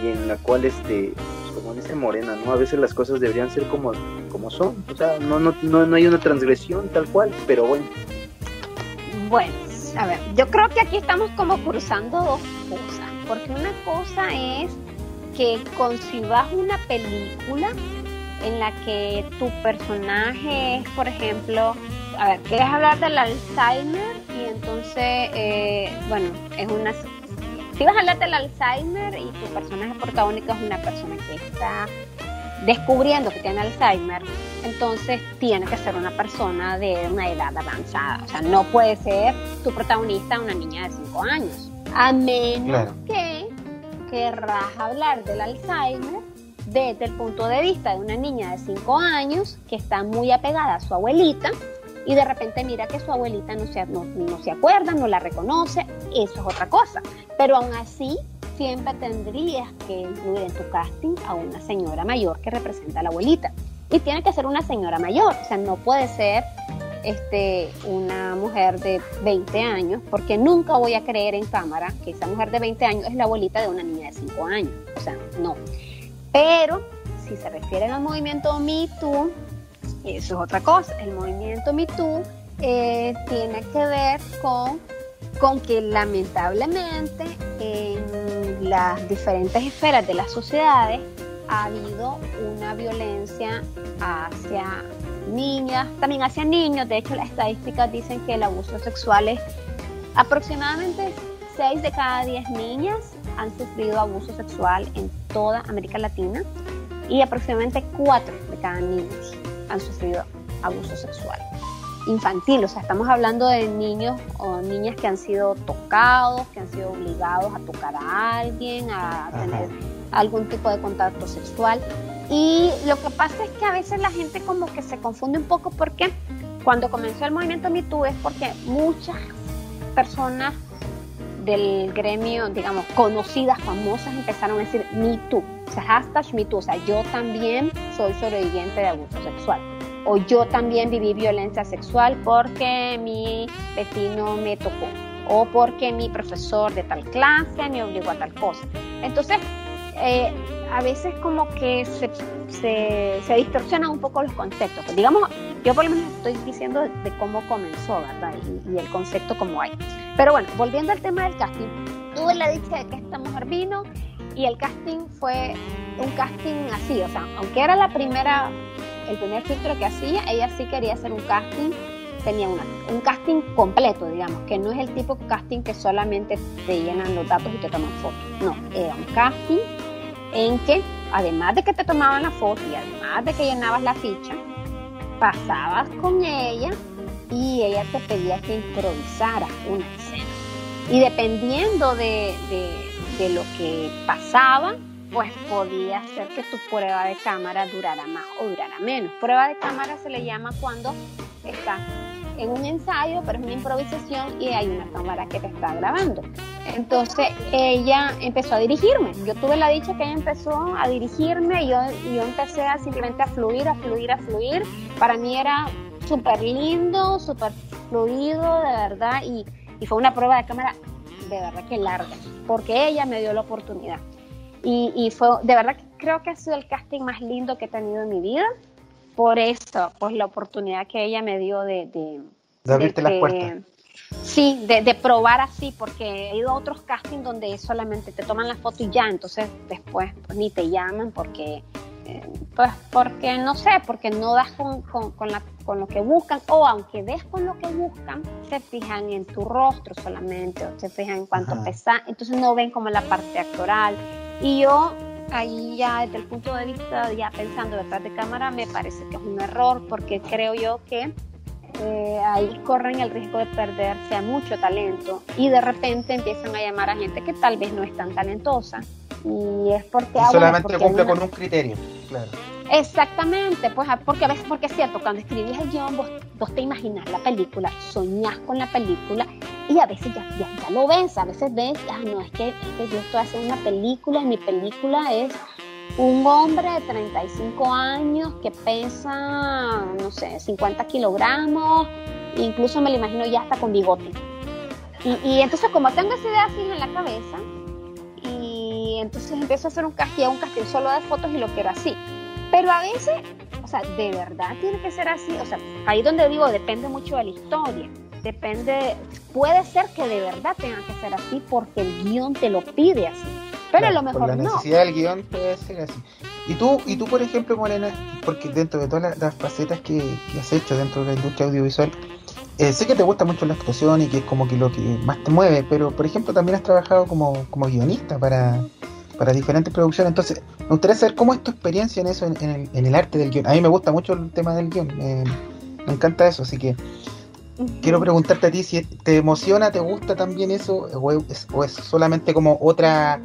y en la cual este como dice Morena, ¿no? A veces las cosas deberían ser como, como son, o sea, no, no, no, no hay una transgresión tal cual, pero bueno. Bueno, a ver, yo creo que aquí estamos como cruzando dos cosas, porque una cosa es que concibas una película en la que tu personaje es, por ejemplo, a ver, quieres hablar del Alzheimer y entonces, eh, bueno, es una si vas a hablar del Alzheimer y tu personaje protagónico es una persona que está descubriendo que tiene Alzheimer, entonces tiene que ser una persona de una edad avanzada. O sea, no puede ser tu protagonista una niña de 5 años. A menos que querrás hablar del Alzheimer desde el punto de vista de una niña de 5 años que está muy apegada a su abuelita y de repente mira que su abuelita no se, no, se acuerda, no la reconoce, eso es otra cosa. Pero aún así, siempre tendrías que incluir en tu casting a una señora mayor que representa a la abuelita. Y tiene que ser una señora mayor, o sea, no puede ser este, una mujer de 20 años, porque nunca voy a creer en cámara que esa mujer de 20 años es la abuelita de una niña de 5 años. O sea, no. Pero si se refieren al movimiento Me Too, eso es otra cosa. El movimiento Me eh, tiene que ver con, con que lamentablemente en las diferentes esferas de las sociedades ha habido una violencia hacia niñas, también hacia niños. De hecho, las estadísticas dicen que el abuso sexual es aproximadamente 6 de cada 10 niñas han sufrido abuso sexual en toda América Latina y aproximadamente 4 de cada niño han sufrido abuso sexual infantil, o sea, estamos hablando de niños o niñas que han sido tocados, que han sido obligados a tocar a alguien, a tener algún tipo de contacto sexual. Y lo que pasa es que a veces la gente como que se confunde un poco porque cuando comenzó el movimiento MeToo es porque muchas personas del gremio, digamos, conocidas, famosas, empezaron a decir Me Too, o sea, hashtag Me Too, o sea, yo también soy sobreviviente de abuso sexual, o yo también viví violencia sexual porque mi vecino me tocó, o porque mi profesor de tal clase me obligó a tal cosa. Entonces, eh, a veces como que se, se, distorsionan un poco los conceptos. Pues digamos, yo por lo menos estoy diciendo de, cómo comenzó, ¿verdad? Y, el concepto como hay. Pero bueno, volviendo al tema del casting, tuve la dicha de que esta mujer vino y el casting fue un casting así, o sea, aunque era la primera, el primer filtro que hacía, ella sí quería hacer un casting tenía un casting completo, digamos, que no es el tipo de casting que solamente te llenan los datos y te toman fotos. No, era un casting en que, además de que te tomaban la foto y además de que llenabas la ficha, pasabas con ella y ella te pedía que improvisaras una escena. Y dependiendo de, de lo que pasaba, pues podía ser que tu prueba de cámara durara más o durara menos. Prueba de cámara se le llama cuando estás en un ensayo, pero es una improvisación y hay una cámara que te está grabando. Entonces ella empezó a dirigirme. Yo tuve la dicha que ella empezó a dirigirme y yo, yo empecé a simplemente a fluir, a fluir, a fluir. Para mí era súper lindo, súper fluido, de verdad, y, y fue una prueba de cámara de verdad que larga, porque ella me dio la oportunidad. Y, y fue, de verdad que creo que ha sido el casting más lindo que he tenido en mi vida por eso, pues la oportunidad que ella me dio de... De, abrirte las puertas. Sí, de, probar así, porque he ido a otros castings donde solamente te toman la foto y ya, entonces después pues, ni te llaman porque, eh, pues porque no sé, porque no das con, con, la, con lo que buscan, o aunque des con lo que buscan, se fijan en tu rostro solamente, o se fijan en cuánto pesa, entonces no ven como la parte actoral. Y yo ahí ya desde el punto de vista, ya pensando detrás de cámara, me parece que es un error porque creo yo que eh, ahí corren el riesgo de perderse a mucho talento y de repente empiezan a llamar a gente que tal vez no es tan talentosa y es porque... Ah, solamente cumple con un criterio, claro. Exactamente, pues ah, porque a veces, porque es cierto, cuando escribís el guion vos, te imaginas la película, soñás con la película y a veces ya, ya, lo ves, a veces ves, ah, no, es que, yo estoy haciendo una película y mi película es un hombre de 35 años que pesa, no sé, 50 kilogramos, incluso me lo imagino ya hasta con bigote. Y, entonces como tengo esa idea así en la cabeza, y entonces empiezo a hacer un castillo, un castillo solo de fotos y lo quiero así. Pero a veces, o sea, de verdad tiene que ser así. O sea, ahí donde digo, depende mucho de la historia. Depende, puede ser que de verdad tenga que ser así porque el guion te lo pide así. Pero a lo mejor la necesidad del guion puede ser así. Y tú, y tú por ejemplo, Morena, porque dentro de todas las, facetas que, has hecho dentro de la industria audiovisual, eh, sé que te gusta mucho la actuación y que es como que lo que más te mueve, pero por ejemplo también has trabajado como, como guionista para, para diferentes producciones. Entonces, me gustaría saber cómo es tu experiencia en eso, en, el, arte del guion. A mí me gusta mucho el tema del guion, me, encanta eso, así que quiero preguntarte a ti si te emociona, te gusta también eso, o es, solamente como otra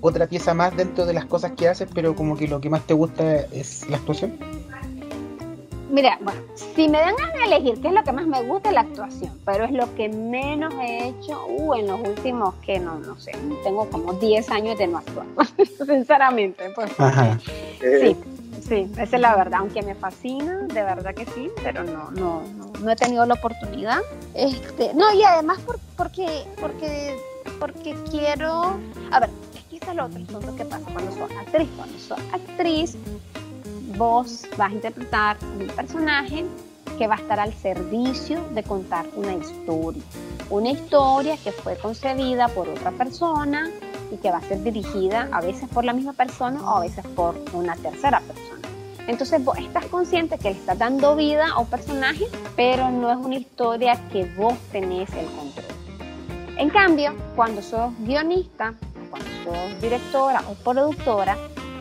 otra pieza más dentro de las cosas que haces, pero como que lo que más te gusta es la actuación. Mira, bueno, si me dan a elegir qué es lo que más me gusta, es la actuación, pero es lo que menos he hecho uh, en los últimos, que no, no sé, tengo como 10 años de no actuar, sinceramente. Pues. Sí, sí, esa es la verdad, aunque me fascina, de verdad que sí, pero no, no, no, he tenido la oportunidad. Este, no, y además porque, porque, porque quiero, a ver, es que es lo otro asunto que pasa cuando sos actriz, cuando sos actriz vos vas a interpretar un personaje que va a estar al servicio de contar una historia. Una historia que fue concebida por otra persona y que va a ser dirigida a veces por la misma persona o a veces por una tercera persona. Entonces vos estás consciente que le estás dando vida a un personaje, pero no es una historia que vos tenés el control. En cambio, cuando sos guionista, cuando sos directora o productora,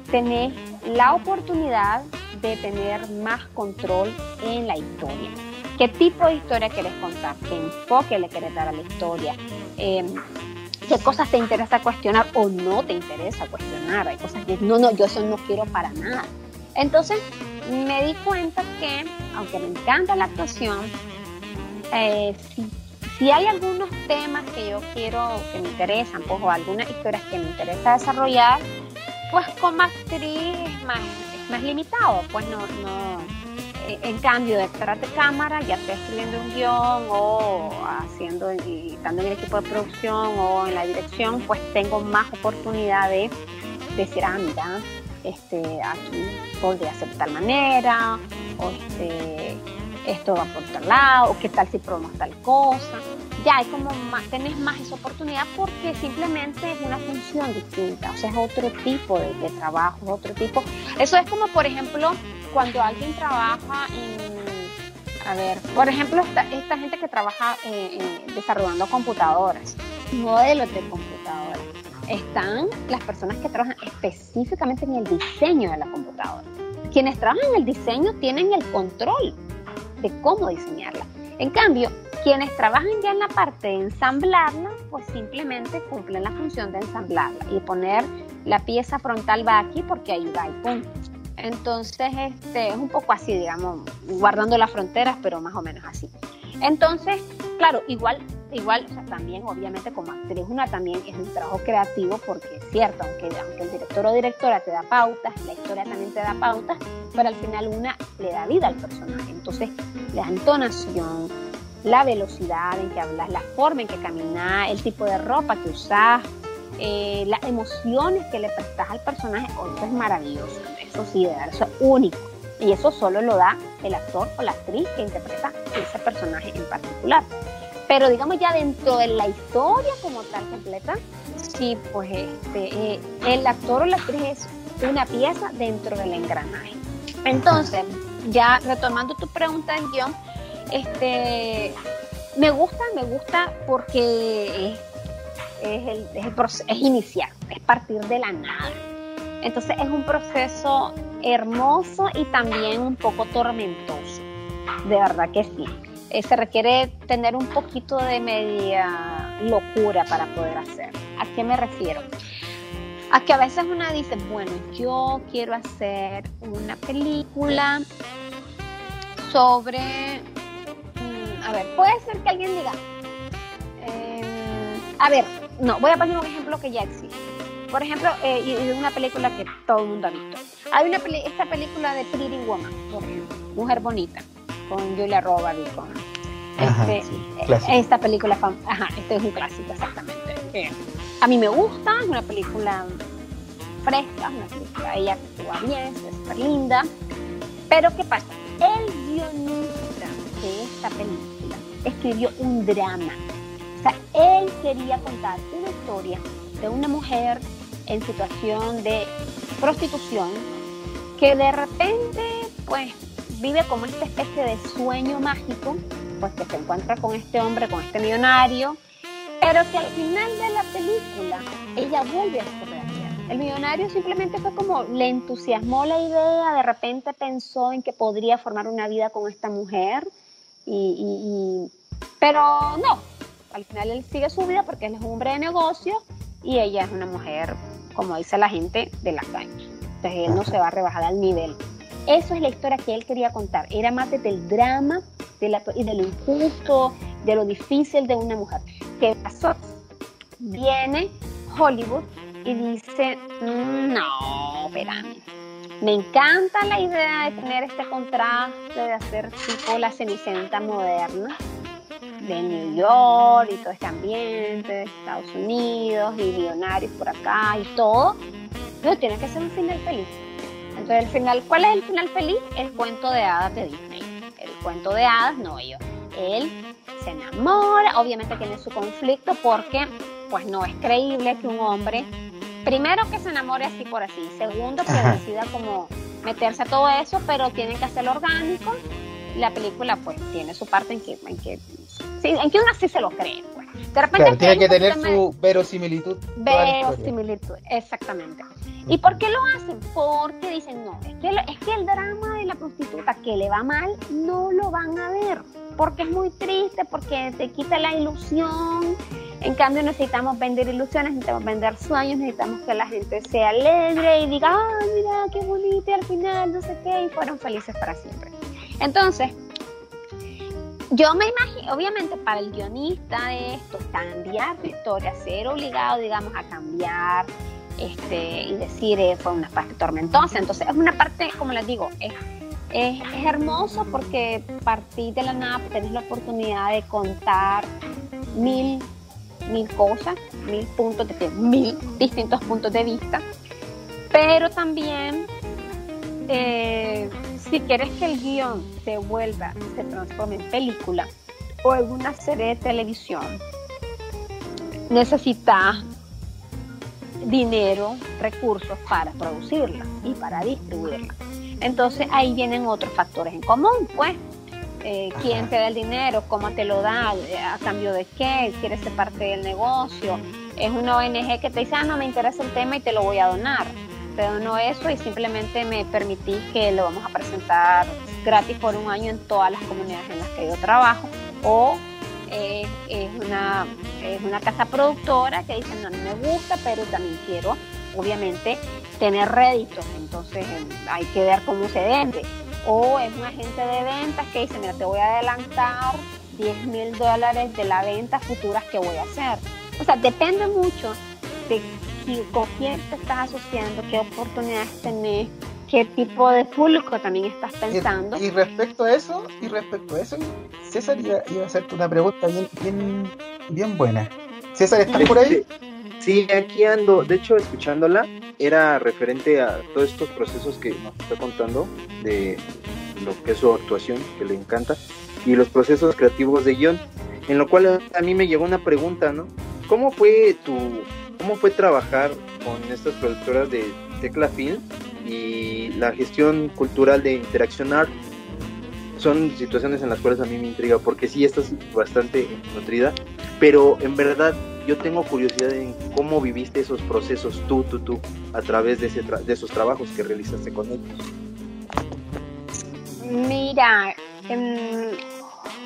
tenés la oportunidad de tener más control en la historia. ¿Qué tipo de historia quieres contar? ¿Qué enfoque le quieres dar a la historia? Em, ¿Qué cosas te interesa cuestionar o no te interesa cuestionar? Hay cosas que no, no, yo eso no quiero para nada. Entonces me di cuenta que, aunque me encanta la actuación, eh, si, si hay algunos temas que yo quiero, que me interesan, pues, o algunas historias que me interesa desarrollar, pues como actriz es más, es más limitado, pues no, no, en cambio detrás de cámara, ya sea escribiendo un guion o haciendo y estando en el equipo de producción o en la dirección, pues tengo más oportunidad de decir, ah, mira, este, aquí podría ser de tal manera, o este, esto va por tal lado, o qué tal si probamos tal cosa. Ya hay como más, tenés más esa oportunidad porque simplemente es una función distinta, o sea, es otro tipo de, trabajo, otro tipo. Eso es como, por ejemplo, cuando alguien trabaja en, a ver, por ejemplo, esta, gente que trabaja eh, desarrollando computadoras, modelos de computadoras están las personas que trabajan específicamente en el diseño de la computadora. Quienes trabajan en el diseño tienen el control de cómo diseñarla. En cambio, quienes trabajan ya en la parte de ensamblarla, pues simplemente cumplen la función de ensamblarla y poner la pieza frontal va aquí porque va y punto. Entonces, este, es un poco así, digamos, guardando las fronteras, pero más o menos así. Entonces, claro, igual igual, o sea, también obviamente como actriz una también es un trabajo creativo porque es cierto, aunque, aunque el director o directora te da pautas, la historia también te da pautas, pero al final una le da vida al personaje. Entonces, la entonación, la velocidad en que hablas, la forma en que caminas, el tipo de ropa que usas, eh, las emociones que le prestas al personaje, oh, eso es maravilloso. Eso sí, de eso es único. Y eso solo lo da el actor o la actriz que interpreta ese personaje en particular. Pero digamos ya dentro de la historia como tal completa, sí, pues este, eh, el actor o la actriz es una pieza dentro del engranaje. Entonces, ya retomando tu pregunta en guion, este, me gusta, me gusta porque es, el, es, es iniciar, es partir de la nada. Entonces es un proceso hermoso y también un poco tormentoso. De verdad que sí. Se requiere tener un poquito de media locura para poder hacer. ¿A qué me refiero? A que a veces una dice, bueno, yo quiero hacer una película sobre, mm, a ver, puede ser que alguien diga, em, a ver, no, voy a poner un ejemplo que ya existe. Por ejemplo, eh, una película que todo el mundo ha visto. Hay una esta película de Pretty Woman, Mujer Bonita con Julia Roberts y con este, esta película, ajá, este es un clásico exactamente. A mí me gusta, es una película fresca, una película, ella actúa bien, es súper linda, pero ¿qué pasa? El guionista de esta película escribió un drama, o sea, él quería contar una historia de una mujer en situación de prostitución que de repente, pues, vive como esta especie de sueño mágico, pues que se encuentra con este hombre, con este millonario, pero que al final de la película ella vuelve a su realidad. El millonario simplemente fue como, le entusiasmó la idea, de repente pensó en que podría formar una vida con esta mujer, y, pero no, al final él sigue su vida porque él es un hombre de negocio y ella es una mujer, como dice la gente, de la calle. Entonces él no se va a rebajar al nivel. Eso es la historia que él quería contar. Era más del drama de, de lo injusto, de lo difícil de una mujer. ¿Qué pasó? Viene Hollywood y dice, no, espérame. Me encanta la idea de tener este contraste, de hacer tipo la cenicienta moderna de New York y todo este ambiente de Estados Unidos y millonarios por acá y todo, pero tiene que ser un final feliz. Entonces, el final, ¿cuál es el final feliz? El cuento de hadas de Disney. El cuento de hadas, no yo. Él se enamora, obviamente tiene su conflicto porque pues no es creíble que un hombre, primero que se enamore así por así, segundo que decida como meterse a todo eso, pero tiene que hacerlo orgánico. La película pues tiene su parte en que, en que, en que uno sí se lo cree. Pues. De repente tiene que tener su verosimilitud. Verosimilitud, exactamente. ¿Y por qué lo hacen? Porque dicen, no, es que, es que el drama de la prostituta que le va mal no lo van a ver, porque es muy triste, porque te quita la ilusión. En cambio necesitamos vender ilusiones, necesitamos vender sueños, necesitamos que la gente sea alegre y diga, ah, mira, qué bonito, y al final no sé qué, y fueron felices para siempre. Entonces, yo me imagino, obviamente para el guionista de esto, cambiar la historia, ser obligado, digamos, a cambiar este, y decir eh, fue una parte tormentosa. Entonces es una parte, como les digo, es, hermoso porque partí de la nada, tenés la oportunidad de contar mil, mil cosas, mil puntos de mil distintos puntos de vista, pero también eh, si quieres que el guion se vuelva, se transforme en película o en una serie de televisión, necesitas dinero, recursos para producirla y para distribuirla. Entonces ahí vienen otros factores en común, pues. Eh, quién te da el dinero, cómo te lo da, a cambio de qué, quieres ser parte del negocio. Es una ONG que te dice, ah, no me interesa el tema y te lo voy a donar dono eso y simplemente me permití que lo vamos a presentar gratis por un año en todas las comunidades en las que yo trabajo. O eh, es, una, es una casa productora que dice, no, no me gusta, pero también quiero, obviamente, tener réditos. Entonces em, hay que ver cómo se vende. O es un agente de ventas que dice, mira, te voy a adelantar 10 mil dólares de la venta futuras que voy a hacer. O sea, depende mucho de con quién te estás asociando, qué oportunidades tenés, qué tipo de público también estás pensando. Y, respecto a eso, y respecto a eso, César iba, a hacerte una pregunta bien, bien, bien buena. César, ¿estás por ahí? Sí, aquí ando. De hecho, escuchándola, era referente a todos estos procesos que nos está contando de lo que es su actuación, que le encanta, y los procesos creativos de guion. En lo cual a mí me llegó una pregunta, ¿no? ¿Cómo fue tu, ¿Cómo fue trabajar con estas productoras de Tecla Film y la gestión cultural de Interacción Art? Son situaciones en las cuales a mí me intriga porque sí estás bastante nutrida, pero en verdad yo tengo curiosidad en cómo viviste esos procesos tú, tú, tú, a través de, ese de esos trabajos que realizaste con ellos. Mira, em,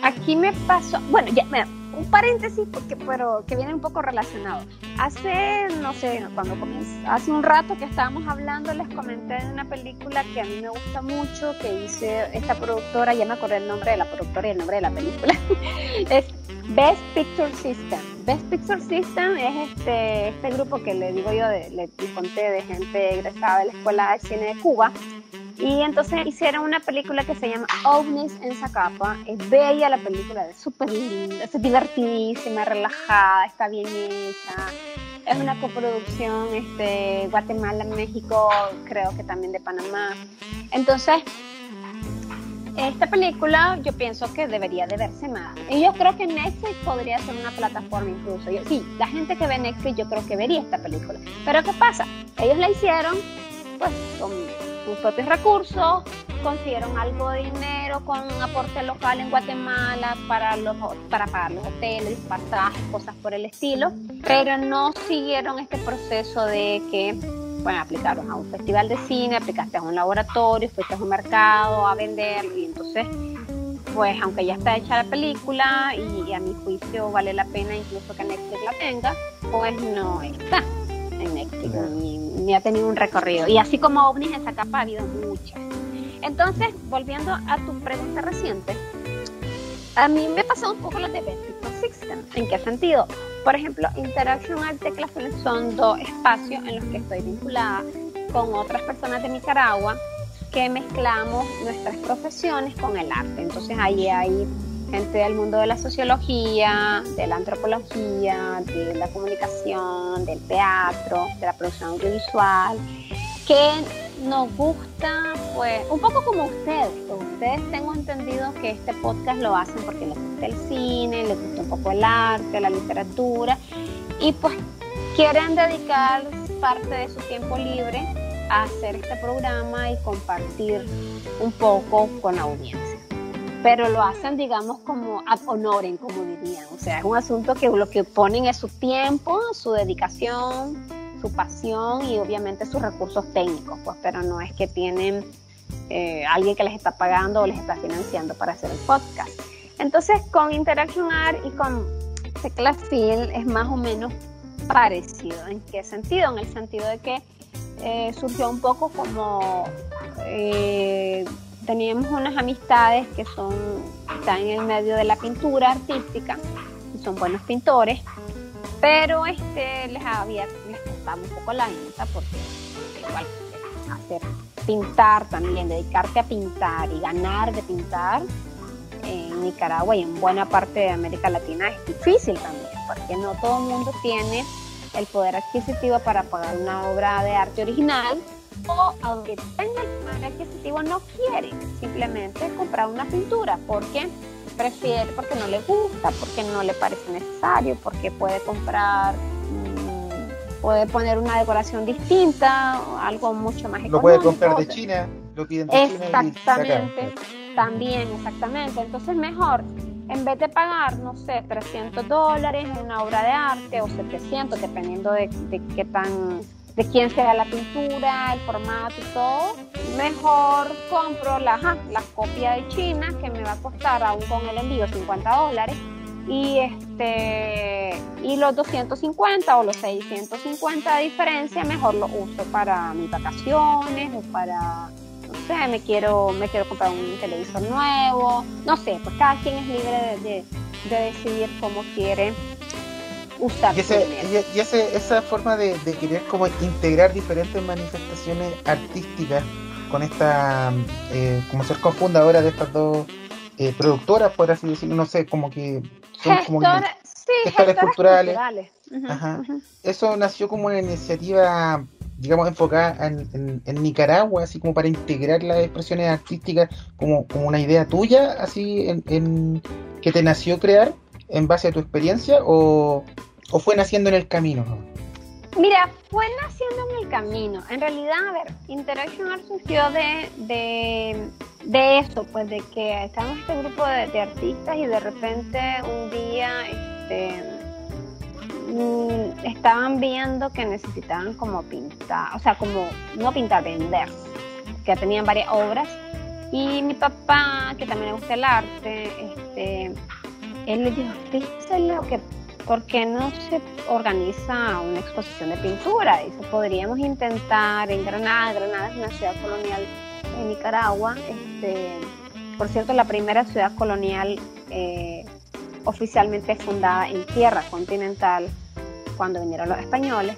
aquí me pasó, bueno, ya, un paréntesis porque pero que viene un poco relacionado. Hace no sé, cuando comencé, hace un rato que estábamos hablando les comenté de una película que a mí me gusta mucho que hice esta productora, ya me acordé el nombre de la productora y el nombre de la película. es Best Picture System. Best Picture System es este este grupo que le digo yo de, le conté de gente egresada de la Escuela de Cine de Cuba y entonces hicieron una película que se llama OVNIs en Zacapa. Es bella la película, es súper linda, es divertidísima, relajada, está bien hecha. Es una coproducción este, Guatemala-México, creo que también de Panamá. Entonces, esta película yo pienso que debería de verse más. Y yo creo que Netflix podría ser una plataforma incluso. sí, la gente que ve Netflix yo creo que vería esta película. Pero ¿qué pasa? Ellos la hicieron pues con sus propios recursos, consiguieron algo de dinero con un aporte local en Guatemala para, los, para pagar los hoteles, pasajes, cosas por el estilo, pero no siguieron este proceso de que, bueno, aplicaron a un festival de cine, aplicaste a un laboratorio, fuiste a un mercado a vender y entonces pues aunque ya está hecha la película y, a mi juicio vale la pena incluso que Netflix la tenga, pues no está en Netflix ni, ha tenido un recorrido. Y así como ovnis, esa capa ha habido muchas. Entonces, volviendo a tu pregunta reciente, a mí me pasó un poco lo de Benefit System. ¿En qué sentido? Por ejemplo, Interaction Art Teclas son dos espacios en los que estoy vinculada con otras personas de Nicaragua que mezclamos nuestras profesiones con el arte. Entonces ahí hay gente del mundo de la sociología, de la antropología, de la comunicación, del teatro, de la producción audiovisual, que nos gusta, pues, un poco como ustedes. Ustedes tengo entendido que este podcast lo hacen porque les gusta el cine, les gusta un poco el arte, la literatura, y pues quieren dedicar parte de su tiempo libre a hacer este programa y compartir un poco con la audiencia pero lo hacen, digamos, como ad honorem, como dirían. O sea, es un asunto que lo que ponen es su tiempo, su dedicación, su pasión y obviamente sus recursos técnicos, pues, pero no es que tienen eh, alguien que les está pagando o les está financiando para hacer el podcast. Entonces, con Interaction Art y con Tecla es más o menos parecido. ¿En qué sentido? En el sentido de que eh, surgió un poco como eh, teníamos unas amistades que son, están en el medio de la pintura artística, y son buenos pintores, pero este les había, les costaba un poco la venta porque igual hacer pintar también, dedicarte a pintar y ganar de pintar en Nicaragua y en buena parte de América Latina es difícil también, porque no todo el mundo tiene el poder adquisitivo para pagar una obra de arte original o aunque tenga el poder adquisitivo no quiere simplemente comprar una pintura porque prefiere, porque no le gusta, porque no le parece necesario, porque puede comprar mm, puede poner una decoración distinta, algo mucho más económico. Lo puede comprar de China, lo piden de Exactamente, también, exactamente. Entonces mejor en vez de pagar, no sé, 300 dólares en una obra de arte o 700, dependiendo de, qué tan, de quién sea la pintura, el formato y todo, mejor compro la, la copia de China que me va a costar aún con el envío 50 dólares y este y los 250 o los 650 de diferencia mejor lo uso para mis vacaciones o para sé, me quiero, me quiero comprar un televisor nuevo, no sé, pues cada quien es libre de, decidir cómo quiere usar y, ese, y, esa forma de, querer como integrar diferentes manifestaciones artísticas con esta, eh, como ser cofundadora de estas dos eh, productoras, por así decirlo, no sé, como que son como gestores culturales. Eso nació como una iniciativa digamos, enfocada en, Nicaragua, así como para integrar las expresiones artísticas como, como una idea tuya, así en, que te nació crear en base a tu experiencia o, fue naciendo en el camino? Mira, fue naciendo en el camino. En realidad, a ver, Interaction Art surgió de, de, de eso, pues de que estábamos este grupo de, de artistas y de repente un día, este Mm, estaban viendo que necesitaban como pintar, o sea, como no pintar, vender, que tenían varias obras. Y mi papá, que también le gusta el arte, este, él le dijo, fíjese lo que, ¿por qué no se organiza una exposición de pintura? Dice, podríamos intentar en Granada, Granada es una ciudad colonial en Nicaragua, este, por cierto, la primera ciudad colonial eh, oficialmente fundada en tierra continental cuando vinieron los españoles.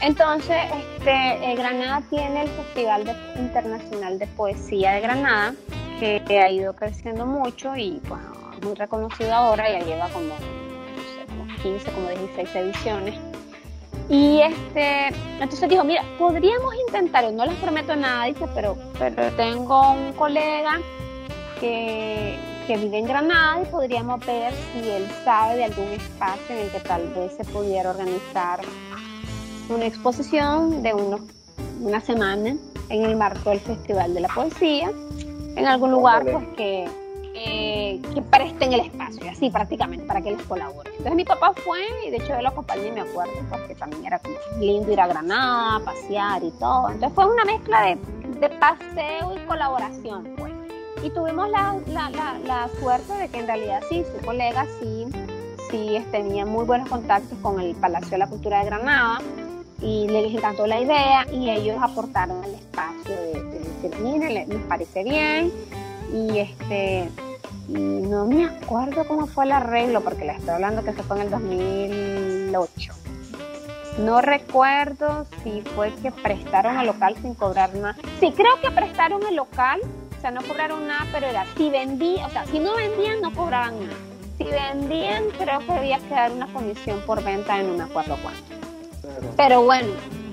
Entonces, este, eh, Granada tiene el Festival Internacional de Poesía de Granada, que, ha ido creciendo mucho y bueno, muy reconocido ahora, ya lleva como, no sé, como 15, como 16 ediciones. Y este, entonces dijo, mira, podríamos intentar, no les prometo nada, dice, pero, pero tengo un colega que, que vive en Granada y podríamos ver si él sabe de algún espacio en el que tal vez se pudiera organizar una exposición de unos, una semana en el marco del Festival de la Poesía, en algún lugar pues que, que presten el espacio, así prácticamente, para que les colabore. Entonces mi papá fue y de hecho yo lo acompañé, me acuerdo, porque también era como lindo ir a Granada, pasear y todo. Entonces fue una mezcla de, de paseo y colaboración, pues. Y tuvimos la, la, la, suerte de que en realidad sí, su colega sí, sí tenía muy buenos contactos con el Palacio de la Cultura de Granada y les encantó la idea y ellos aportaron el espacio de, decir, mire, les parece bien y este y no me acuerdo cómo fue el arreglo porque les estoy hablando que se fue en el 2008 no recuerdo si fue que prestaron el local sin cobrar nada sí creo que prestaron el local sea, no cobraron nada, pero era, si vendían, o sea, si no vendían, no cobraban nada. Si vendían, creo que debía quedar una comisión por venta en una cuatro cuantos. Pero bueno,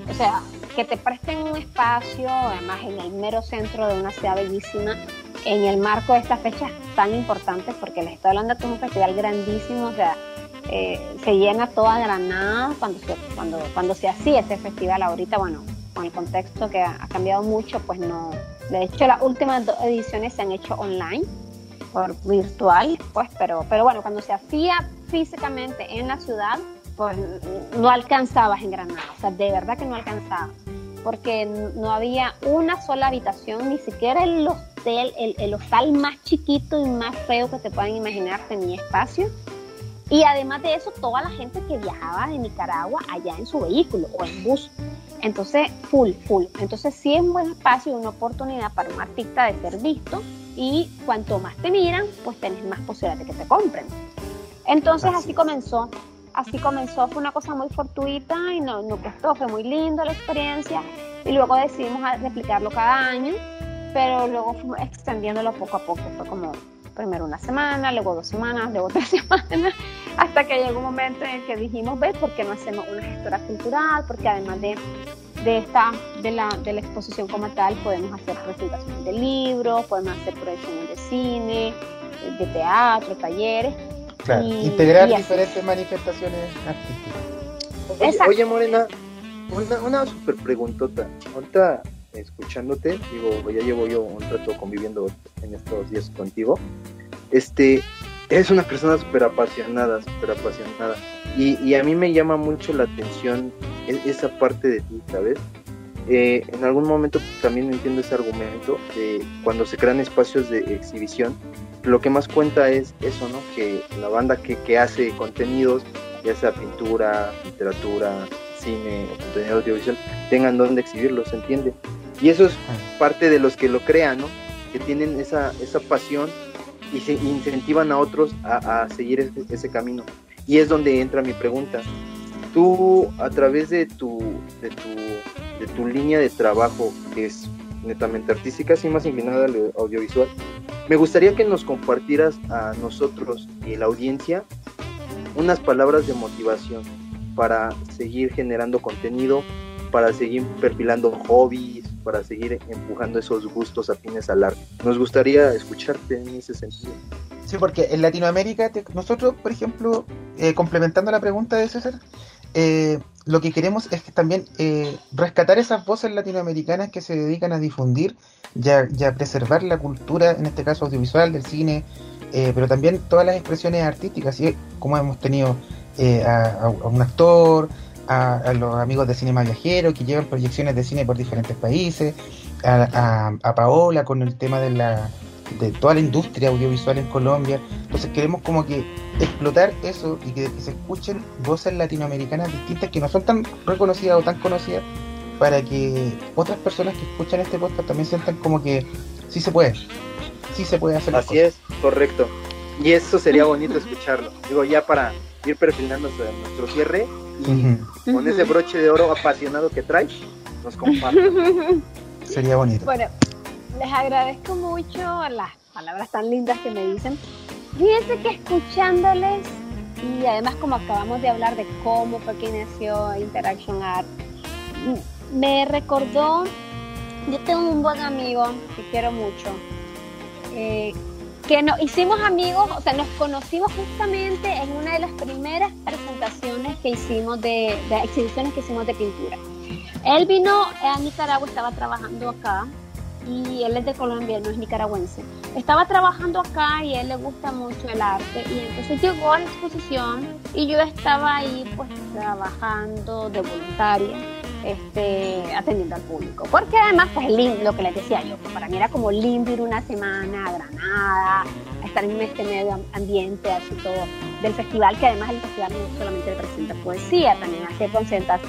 o sea, que te presten un espacio, además en el mero centro de una ciudad bellísima, en el marco de estas fechas tan importantes, porque les estoy hablando de un festival grandísimo, o sea, eh, se llena toda Granada cuando se, cuando, cuando se hacía este festival. Ahorita, bueno, con el contexto que ha cambiado mucho, pues no, de hecho, las últimas dos ediciones se han hecho online, por virtual, pues, pero, pero bueno, cuando se hacía físicamente en la ciudad, pues no alcanzabas en Granada, o sea, de verdad que no alcanzaba, porque no había una sola habitación, ni siquiera el hostel, el, el hostal más chiquito y más feo que te puedan imaginar tenía espacio. Y además de eso, toda la gente que viajaba de Nicaragua allá en su vehículo o en bus. Entonces, full, full. Entonces, sí es un buen espacio y una oportunidad para un artista de ser visto y cuanto más te miran, pues tenés más posibilidad de que te compren. Entonces, así, comenzó. Así comenzó, fue una cosa muy fortuita y no, costó, fue muy lindo la experiencia. Y luego decidimos replicarlo cada año, pero luego fuimos extendiéndolo poco a poco. Fue como primero una semana, luego dos semanas, luego tres semanas, hasta que llegó un momento en el que dijimos, ve, ¿por qué no hacemos una gestora cultural? Porque además de, de esta, de la, de la exposición como tal, podemos hacer presentaciones de libros, podemos hacer proyecciones de cine, de teatro, talleres. Claro, integrar diferentes manifestaciones artísticas. Oye, Morena, una, una super preguntota. Ahorita escuchándote, digo, ya llevo yo un rato conviviendo en estos días contigo. Este, es una persona súper apasionada, súper apasionada. Y, y, a mí me llama mucho la atención e, esa parte de ti, ¿sabes? Eh, en algún momento también entiendo ese argumento de cuando se crean espacios de exhibición, lo que más cuenta es eso, ¿no? Que la banda que, que hace contenidos, ya sea pintura, literatura, cine contenido audiovisual, tengan donde exhibirlos, ¿se entiende? Y eso es parte de los que lo crean, ¿no? Que tienen esa, esa pasión y se incentivan a otros a, seguir ese, ese, camino. Y es donde entra mi pregunta. Tú, a través de tu, de tu, de tu línea de trabajo, que es netamente artística, y más inclinada al audiovisual, me gustaría que nos compartieras a nosotros y la audiencia unas palabras de motivación para seguir generando contenido, para seguir perfilando hobbies, para seguir empujando esos gustos afines al arte. Nos gustaría escucharte en ese sentido. Sí, porque en Latinoamérica, nosotros, por ejemplo, eh, complementando la pregunta de César, eh, lo que queremos es que también eh, rescatar esas voces latinoamericanas que se dedican a difundir y a, preservar la cultura, en este caso audiovisual, del cine, pero también todas las expresiones artísticas, ¿sí? como hemos tenido a, un actor, a, los amigos de Cinema Viajero que llevan proyecciones de cine por diferentes países, a, Paola con el tema de la de toda la industria audiovisual en Colombia. Entonces queremos como que explotar eso y que, se escuchen voces latinoamericanas distintas que no son tan reconocidas o tan conocidas para que otras personas que escuchan este podcast también sientan como que sí se puede, sí se puede hacer. Así es, correcto. Y eso sería bonito escucharlo. Digo, ya para ir perfilando nuestro cierre, y con ese broche de oro apasionado que traes, nos comparte. Sería bonito. Bueno, les agradezco mucho las palabras tan lindas que me dicen. Fíjense que escuchándoles y además como acabamos de hablar de cómo fue que nació Interaction Art, me recordó, yo tengo un buen amigo que quiero mucho, eh, que nos hicimos amigos, o sea, nos conocimos justamente en una de las primeras presentaciones que hicimos de, exhibiciones que hicimos de pintura. Él vino a Nicaragua, estaba trabajando acá y él es de Colombia, no es nicaragüense. Estaba trabajando acá y a él le gusta mucho el arte y entonces llegó a la exposición y yo estaba ahí pues trabajando de voluntaria este, atendiendo al público. Porque además, pues lo que les decía yo, para mí era como lindo ir una semana a Granada, estar en este medio ambiente, así todo, del festival, que además el festival no solamente presenta poesía, también hace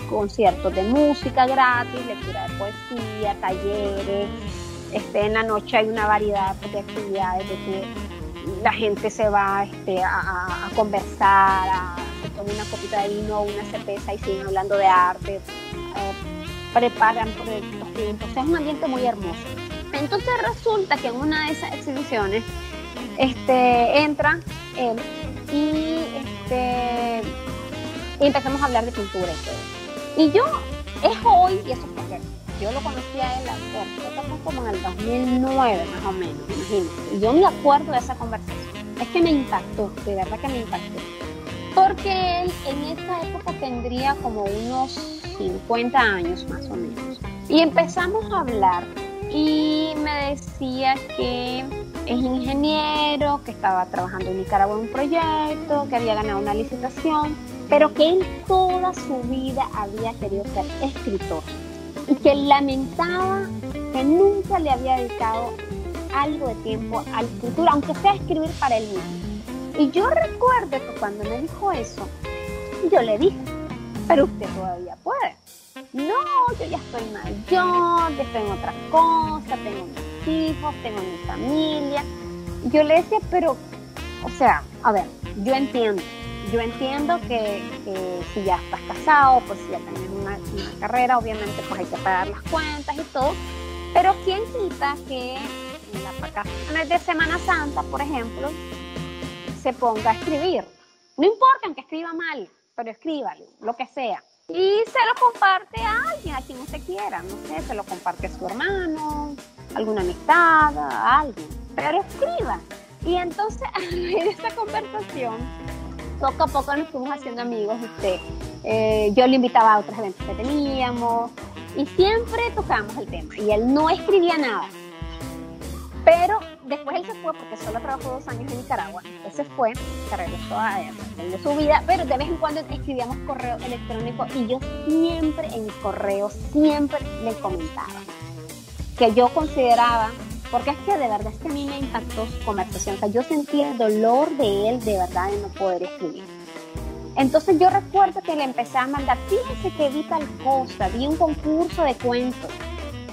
conciertos de música gratis, lectura de poesía, talleres, este, en la noche hay una variedad de actividades de que la gente se va este, a, conversar, a, tomar una copita de vino o una cerveza y siguen hablando de arte, eh, preparan proyectos juntos. es un ambiente muy hermoso. Entonces resulta que en una de esas exhibiciones este, entra él y, este, y empezamos a hablar de pintura y todo. Y yo, es hoy, y eso es yo lo conocí a él, fue como en el 2009 más o menos, imagínate. Yo me acuerdo de esa conversación. Es que me impactó, de verdad que me impactó. Porque él en esa época tendría como unos 50 años más o menos. Y empezamos a hablar y me decía que es ingeniero, que estaba trabajando en Nicaragua en un proyecto, que había ganado una licitación, pero que él toda su vida había querido ser escritor y que lamentaba que nunca le había dedicado algo de tiempo a la escritura, aunque sea escribir para él mismo. Y yo recuerdo que cuando me dijo eso, yo le dije, pero usted todavía puede. no, yo ya estoy mayor, ya estoy en otra cosa, tengo mis hijos, tengo mi familia. Yo le decía, pero, o sea, a ver, yo entiendo, yo entiendo que, si ya estás casado, pues si ya tienes una, carrera, obviamente pues hay que pagar las cuentas y todo, pero ¿quién quita que en las vacaciones de Semana Santa, por ejemplo, se ponga a escribir? No importa aunque escriba mal, pero escríbalo, lo que sea. Y se lo comparte a alguien, a quien usted quiera, no sé, se lo comparte a su hermano, alguna amistad, a alguien, pero escriba. Y entonces, de esta conversación, poco a poco nos fuimos haciendo amigos. Usted, eh, yo le invitaba a otros eventos que teníamos y siempre tocábamos el tema. Y él no escribía nada. Pero después él se fue porque solo trabajó dos años en Nicaragua. Él se fue, se regresó a su vida, pero de vez en cuando escribíamos correo electrónico y yo siempre en mi correo, siempre le comentaba que yo consideraba porque es que de verdad es que a mí me impactó su conversación. O sea, yo sentí el dolor de él de verdad de no poder escribir. Entonces yo recuerdo que le empecé a mandar, fíjese que vi tal cosa, vi un concurso de cuentos.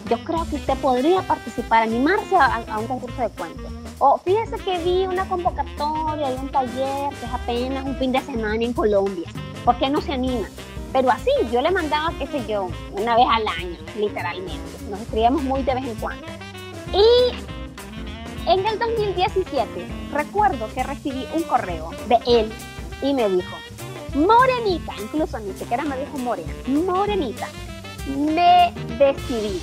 Yo creo que usted podría participar, animarse a, un concurso de cuentos. O fíjese que vi una convocatoria de un taller que es apenas un fin de semana en Colombia. ¿Por qué no se anima? Pero así, yo le mandaba, qué sé yo, una vez al año, literalmente. Nos escribíamos muy de vez en cuando. Y en el 2017 recuerdo que recibí un correo de él y me dijo, Morenita, incluso ni siquiera me dijo Morena, Morenita, me decidí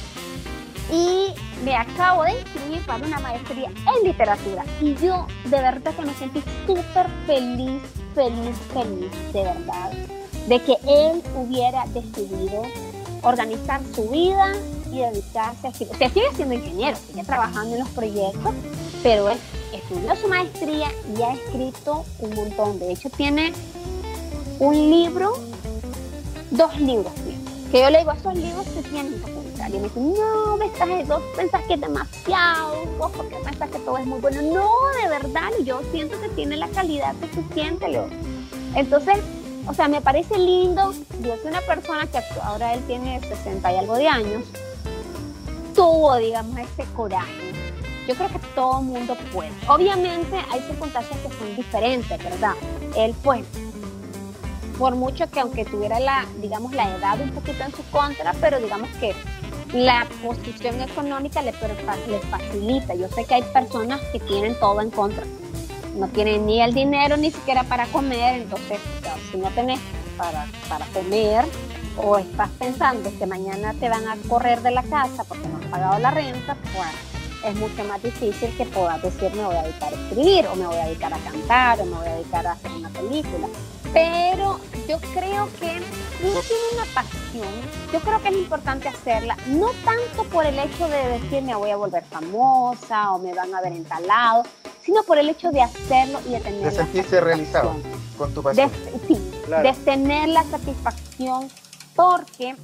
y me acabo de inscribir para una maestría en literatura. Y yo de verdad que me sentí súper feliz, feliz, feliz, de verdad, de que él hubiera decidido organizar su vida y dedicarse a escribir. O sea, sigue siendo ingeniero, sigue trabajando en los proyectos, pero él estudió su maestría y ha escrito un montón. De hecho, tiene un libro, dos libros, que yo le digo, esos libros se tienen que publicar. Y me dice, no, vos pensás que es demasiado, vos porque pensás que todo es muy bueno. No, de verdad, yo siento que tiene la calidad suficiente. Entonces, o sea, me parece lindo, yo soy una persona que ahora él tiene 60 y algo de años, tuvo, digamos, ese coraje. Yo creo que todo mundo puede. Obviamente hay circunstancias que son diferentes, ¿verdad? Él, pues, por mucho que aunque tuviera la, digamos, la edad un poquito en su contra, pero digamos que la posición económica le, le facilita. Yo sé que hay personas que tienen todo en contra. No tienen ni el dinero ni siquiera para comer, entonces si no tenés para, para comer, o estás pensando que mañana te van a correr de la casa porque no has pagado la renta, pues es mucho más difícil que puedas decir me voy a dedicar a escribir o me voy a dedicar a cantar o me voy a dedicar a hacer una película. Pero yo creo que uno tiene una pasión, yo creo que es importante hacerla, no tanto por el hecho de decir me voy a volver famosa o me van a ver entalado, sino por el hecho de hacerlo y de tener... De sentirse realizado con tu pasión. sí, de tener la satisfacción porque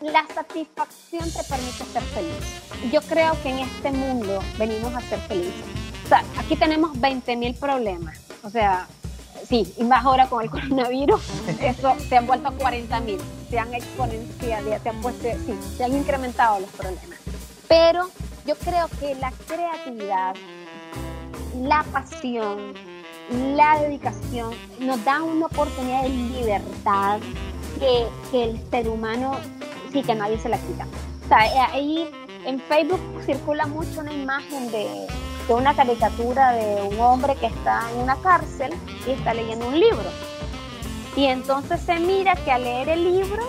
la satisfacción te permite ser feliz. Yo creo que en este mundo venimos a ser felices. O sea, aquí tenemos 20.000 problemas. O sea, sí, y más ahora con el coronavirus, eso se han vuelto a 40.000. Se han exponenciado, se han, puesto, sí, se han incrementado los problemas. Pero yo creo que la creatividad, la pasión, la dedicación nos da una oportunidad de libertad que, el ser humano, sí, que nadie se la quita. O sea, ahí en Facebook circula mucho una imagen de, de una caricatura de un hombre que está en una cárcel y está leyendo un libro. Y entonces se mira que al leer el libro,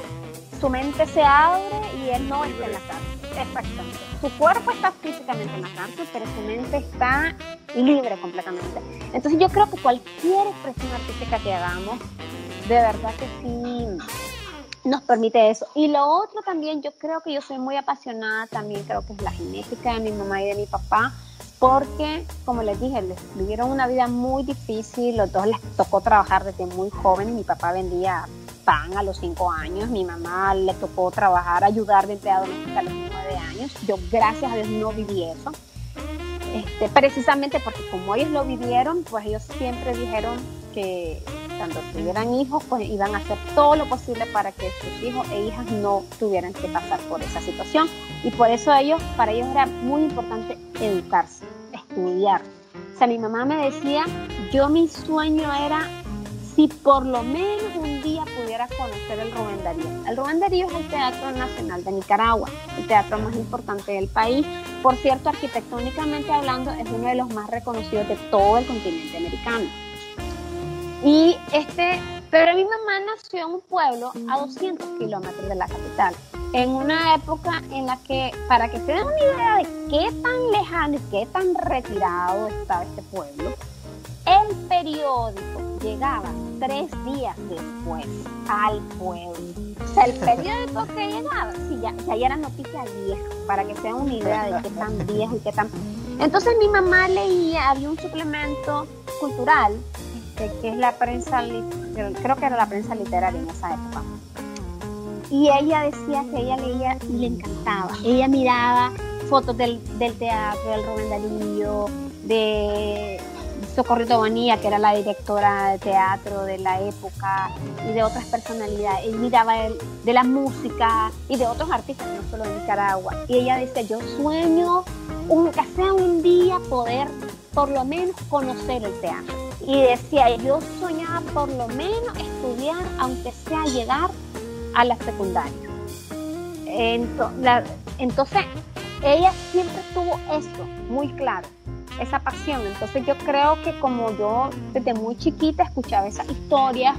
su mente se abre y él no está en la cárcel. Exactamente. Su cuerpo está físicamente en la cárcel, pero su mente está libre completamente. Entonces yo creo que cualquier expresión artística que hagamos, de verdad que sí nos permite eso. Y lo otro también, yo creo que yo soy muy apasionada, también creo que es la genética de mi mamá y de mi papá, porque, como les dije, les vivieron una vida muy difícil, los dos les tocó trabajar desde muy jóvenes, mi papá vendía pan a los cinco años, mi mamá le tocó trabajar, ayudar de empleado a los nueve años, yo gracias a Dios no viví eso. Este, precisamente porque como ellos lo vivieron, pues ellos siempre dijeron que cuando tuvieran hijos, pues iban a hacer todo lo posible para que sus hijos e hijas no tuvieran que pasar por esa situación. Y por eso ellos, para ellos era muy importante educarse, estudiar. O sea, mi mamá me decía, yo mi sueño era si por lo menos un día pudiera conocer el Rubén Darío. El Rubén Darío es el Teatro Nacional de Nicaragua, el teatro más importante del país. Por cierto, arquitectónicamente hablando, es uno de los más reconocidos de todo el continente americano. Y este, pero mi mamá nació en un pueblo a 200 kilómetros de la capital, en una época en la que, para que se den una idea de qué tan lejano y qué tan retirado estaba este pueblo, el periódico llegaba tres días después al pueblo. O sea, el periódico que llegaba, sí, ya, ya era noticia vieja, para que se den una idea de qué tan viejo y qué tan... Entonces mi mamá leía, había un suplemento cultural, que es la prensa, creo que era la prensa literaria en esa época. Y ella decía que ella leía y le encantaba. Ella miraba fotos del, del teatro, del Rubén Darío, de Socorrito Bonilla, que era la directora de teatro de la época, y de otras personalidades. Y miraba de la música y de otros artistas, no solo de Nicaragua. Y ella decía, yo sueño, un, que sea un día poder por lo menos conocer el teatro. Y decía, yo soñaba por lo menos estudiar, aunque sea llegar a la secundaria. Entonces, ella siempre tuvo esto muy claro esa pasión. Entonces yo creo que como yo desde muy chiquita escuchaba esa historia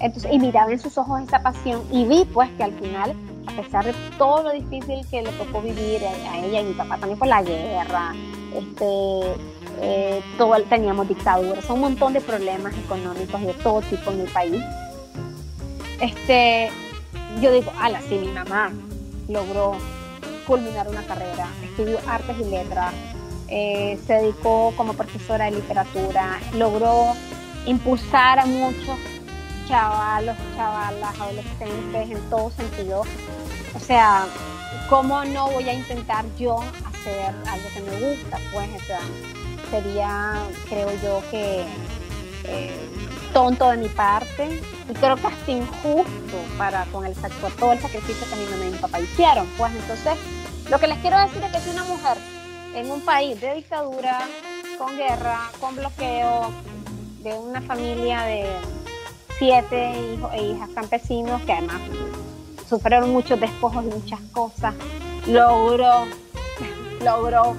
entonces, y miraba en sus ojos esa pasión y vi pues que al final, a pesar de todo lo difícil que le tocó vivir a, ella y mi papá también por la guerra, este, eh, teníamos dictaduras, un montón de problemas económicos de todo tipo en el país. Este, yo digo, ala, si mi mamá logró culminar una carrera, estudió artes y letras, eh, se dedicó como profesora de literatura, logró impulsar a muchos chavalos, chavalas, adolescentes en todo sentido. O sea, ¿cómo no voy a intentar yo hacer algo que me gusta? Pues sería, creo yo, que eh, tonto de mi parte y creo que hasta injusto para con el todo el sacrificio que mi mamá y mi papá hicieron. Pues entonces, lo que les quiero decir es que si una mujer en un país de dictadura, con guerra, con bloqueo, de una familia de siete hijos e hijas campesinos que además sufrieron muchos despojos y muchas cosas, logró, logró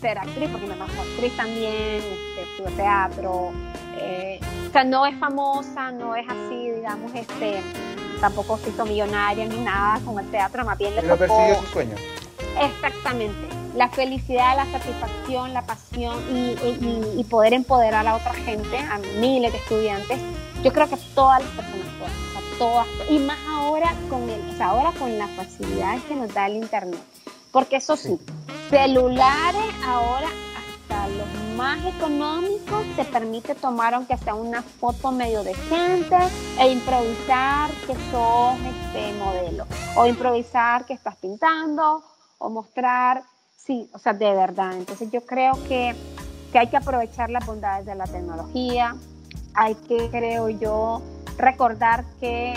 ser actriz, porque mamá fue actriz también, este, estudió teatro, eh, o sea, no es famosa, no es así, digamos, este, tampoco se hizo millonaria ni nada con el teatro, más bien le Pero persiguió su sueño. Exactamente la felicidad, la satisfacción, la pasión y, poder empoderar a otra gente, a miles de estudiantes, yo creo que todas las personas pueden, o sea, todas, y más ahora con el, ahora con las facilidades que nos da el internet, porque eso sí, celulares ahora hasta los más económicos te permite tomar aunque sea una foto medio decente e improvisar que sos este modelo. O improvisar que estás pintando o mostrar Sí, o sea, de verdad. Entonces yo creo que, hay que aprovechar las bondades de la tecnología, hay que, creo yo, recordar que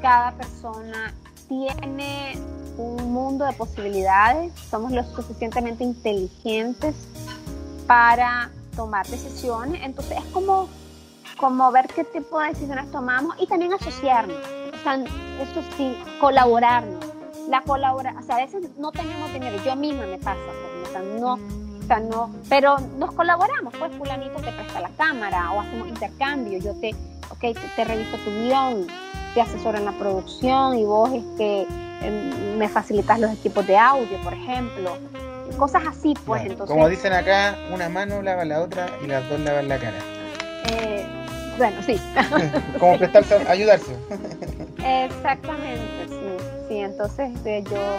cada persona tiene un mundo de posibilidades, somos lo suficientemente inteligentes para tomar decisiones, entonces es como, como ver qué tipo de decisiones tomamos y también asociarnos, o sea, eso sí, colaborarnos. La colabora, o sea, a veces no tenemos dinero, yo misma me pasa, o sea, no, o sea, no, pero nos colaboramos, pues fulanito te presta la cámara o hacemos intercambio, yo te, ok, te, reviso tu guion, te asesoro en la producción y vos este, me facilitas los equipos de audio, por ejemplo, cosas así, pues, entonces... Como dicen acá, una mano lava la otra y las dos lavan la cara. Eh, bueno, sí. como prestarse, ayudarse. Exactamente, sí, sí. Entonces este, yo,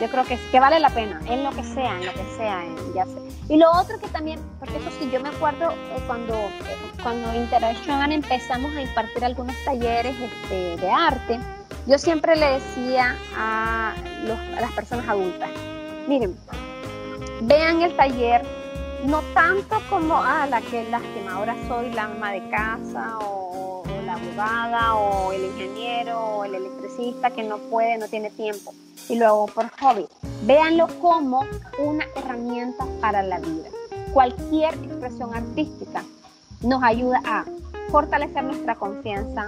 yo creo que, que vale la pena, en lo que sea, en lo que sea, ya sé. Y lo otro que también, porque eso sí, yo me acuerdo eh, cuando, eh, cuando Interaction empezamos a impartir algunos talleres este, de arte, yo siempre le decía a, a las personas adultas, miren, vean el taller no tanto como, ah, la que ahora soy la ama de casa o abogada o el ingeniero o el electricista que no puede, no tiene tiempo y lo hago por hobby. Véanlo como una herramienta para la vida. Cualquier expresión artística nos ayuda a fortalecer nuestra confianza,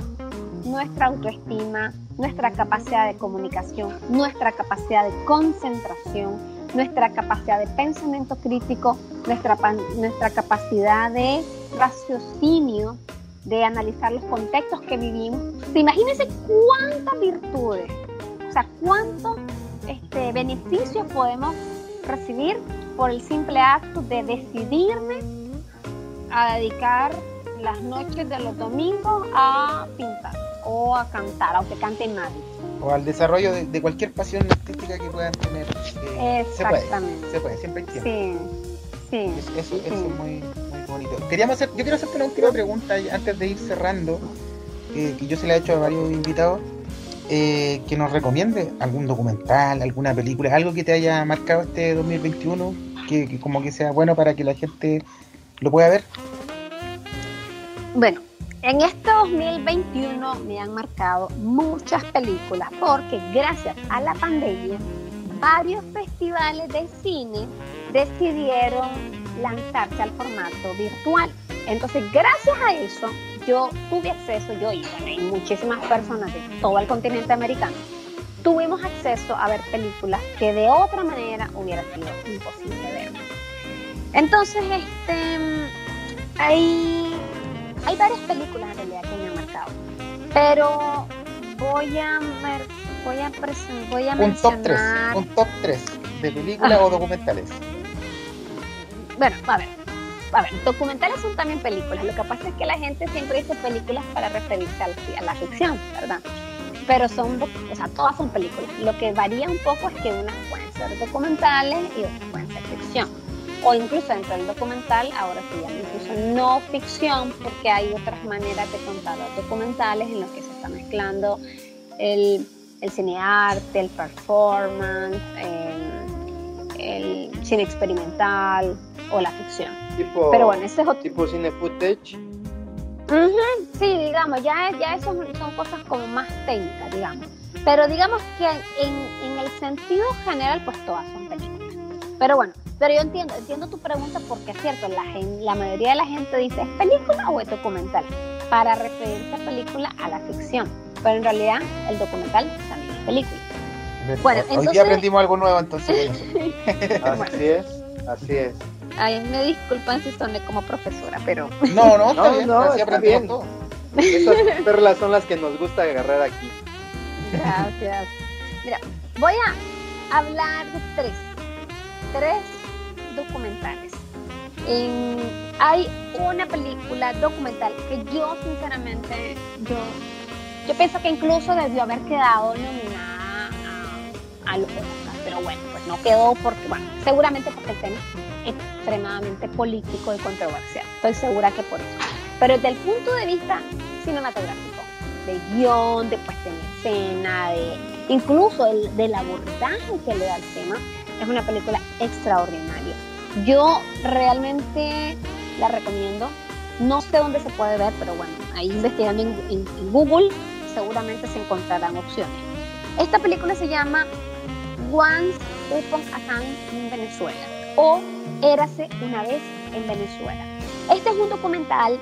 nuestra autoestima, nuestra capacidad de comunicación, nuestra capacidad de concentración, nuestra capacidad de pensamiento crítico, nuestra, nuestra capacidad de raciocinio, de analizar los contextos que vivimos. Imagínense cuántas virtudes, o sea, cuántos este, beneficios podemos recibir por el simple acto de decidirme a dedicar las noches de los domingos a pintar o a cantar, aunque cante nadie. O al desarrollo de, cualquier pasión artística que puedan tener. Exactamente. Se puede, siempre hay tiempo. Sí, sí. Eso, es muy, muy bonito. Queríamos hacer, yo quiero hacerte una última pregunta antes de ir cerrando, que yo se la he hecho a varios invitados. Eh, que nos recomiende algún documental, alguna película, algo que te haya marcado este 2021, que como que sea bueno para que la gente lo pueda ver. Bueno, en este 2021 me han marcado muchas películas porque gracias a la pandemia varios festivales de cine decidieron lanzarse al formato virtual. Entonces, gracias a eso, yo tuve acceso, yo y, muchísimas personas de todo el continente americano, tuvimos acceso a ver películas que de otra manera hubiera sido imposible ver. Entonces, este, hay hay varias películas en realidad que me han marcado, pero voy a voy a presentar, voy a un top 3, un top 3 de películas o documentales. Bueno, a ver, a ver, documentales son también películas. Lo que pasa es que la gente siempre dice películas para referirse a la, ficción, ¿verdad? Pero son, o sea, todas son películas. Lo que varía un poco es que unas pueden ser documentales y otras pueden ser ficción o incluso dentro del documental, ahora se llama incluso no ficción, porque hay otras maneras de contar los documentales en los que se está mezclando el, el cinearte, el performance, el, cine experimental o la ficción. Tipo, Pero bueno, ese es otro... Tipo cine footage. sí, digamos, ya, ya eso son cosas como más técnicas, digamos. Pero digamos que en, en el sentido general, pues todas son películas. Pero bueno, pero yo entiendo, entiendo tu pregunta porque es cierto, la, la mayoría de la gente dice, ¿es película o es documental? Para referirse a película a la ficción. Pero en realidad el documental también es película. Bueno, Hoy día aprendimos algo nuevo entonces. así es, así es. Ay, me disculpan si soné como profesora, pero... No, no, está bien, no, así aprendimos todo. Esas perlas son las que nos gusta agarrar aquí. Gracias. Mira, voy a hablar de tres. Tres documentales. hay una película documental que yo sinceramente, yo, yo pienso que incluso debió haber quedado nominada a, los pero bueno, pues no quedó porque, bueno, seguramente porque el tema es extremadamente político y controversial. Estoy segura que por eso. Pero desde el punto de vista cinematográfico, de guion, de puesta en escena, de incluso el, del abordaje que le da al tema, es una película extraordinaria. Yo realmente la recomiendo. No sé dónde se puede ver, pero bueno, ahí investigando en, Google seguramente se encontrarán opciones. Esta película se llama Once Upon a Time in Venezuela o Érase una vez en Venezuela. Este es un documental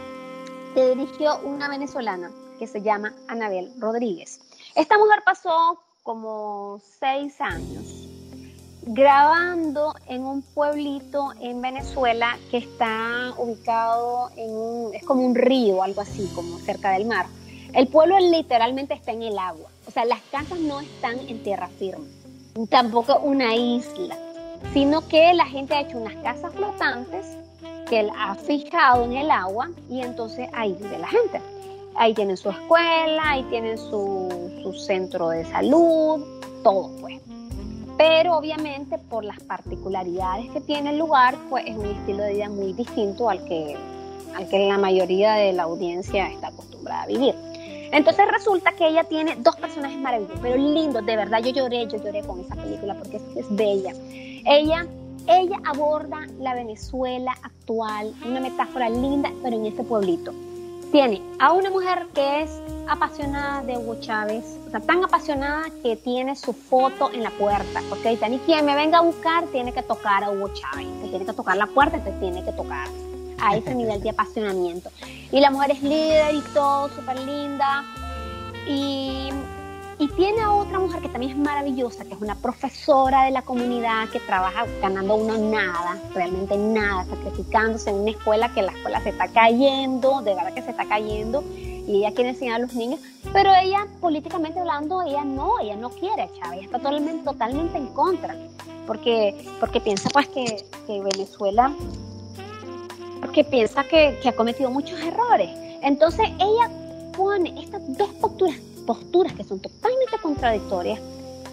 que dirigió una venezolana que se llama Anabel Rodríguez. Esta mujer pasó como seis años grabando en un pueblito en Venezuela que está ubicado en un, es como un río, algo así, como cerca del mar. El pueblo literalmente está en el agua, o sea, las casas no están en tierra firme, tampoco una isla, sino que la gente ha hecho unas casas flotantes que él ha fijado en el agua y entonces ahí vive la gente. Ahí tienen su escuela, ahí tienen su, su centro de salud, todo pues pero obviamente por las particularidades que tiene el lugar, pues es un estilo de vida muy distinto al que, al que la mayoría de la audiencia está acostumbrada a vivir. Entonces resulta que ella tiene dos personajes maravillosos, pero lindos, de verdad yo lloré, yo lloré con esa película porque es, es bella. Ella, ella aborda la Venezuela actual, una metáfora linda, pero en ese pueblito. Tiene a una mujer que es apasionada de Hugo Chávez, o sea, tan apasionada que tiene su foto en la puerta, porque dice, ni quien me venga a buscar tiene que tocar a Hugo Chávez, te tiene que tocar la puerta, te tiene que tocar a ese nivel de apasionamiento. Y la mujer es líder y todo, súper linda, y y tiene a otra mujer que también es maravillosa, que es una profesora de la comunidad que trabaja ganando uno nada, realmente nada, sacrificándose en una escuela que la escuela se está cayendo, de verdad que se está cayendo, y ella quiere enseñar a los niños, pero ella políticamente hablando, ella no, ella no quiere a Chávez, está totalmente, totalmente en contra, porque, porque piensa pues que, que Venezuela, porque piensa que, que ha cometido muchos errores. Entonces ella pone estas dos posturas posturas que son totalmente contradictorias,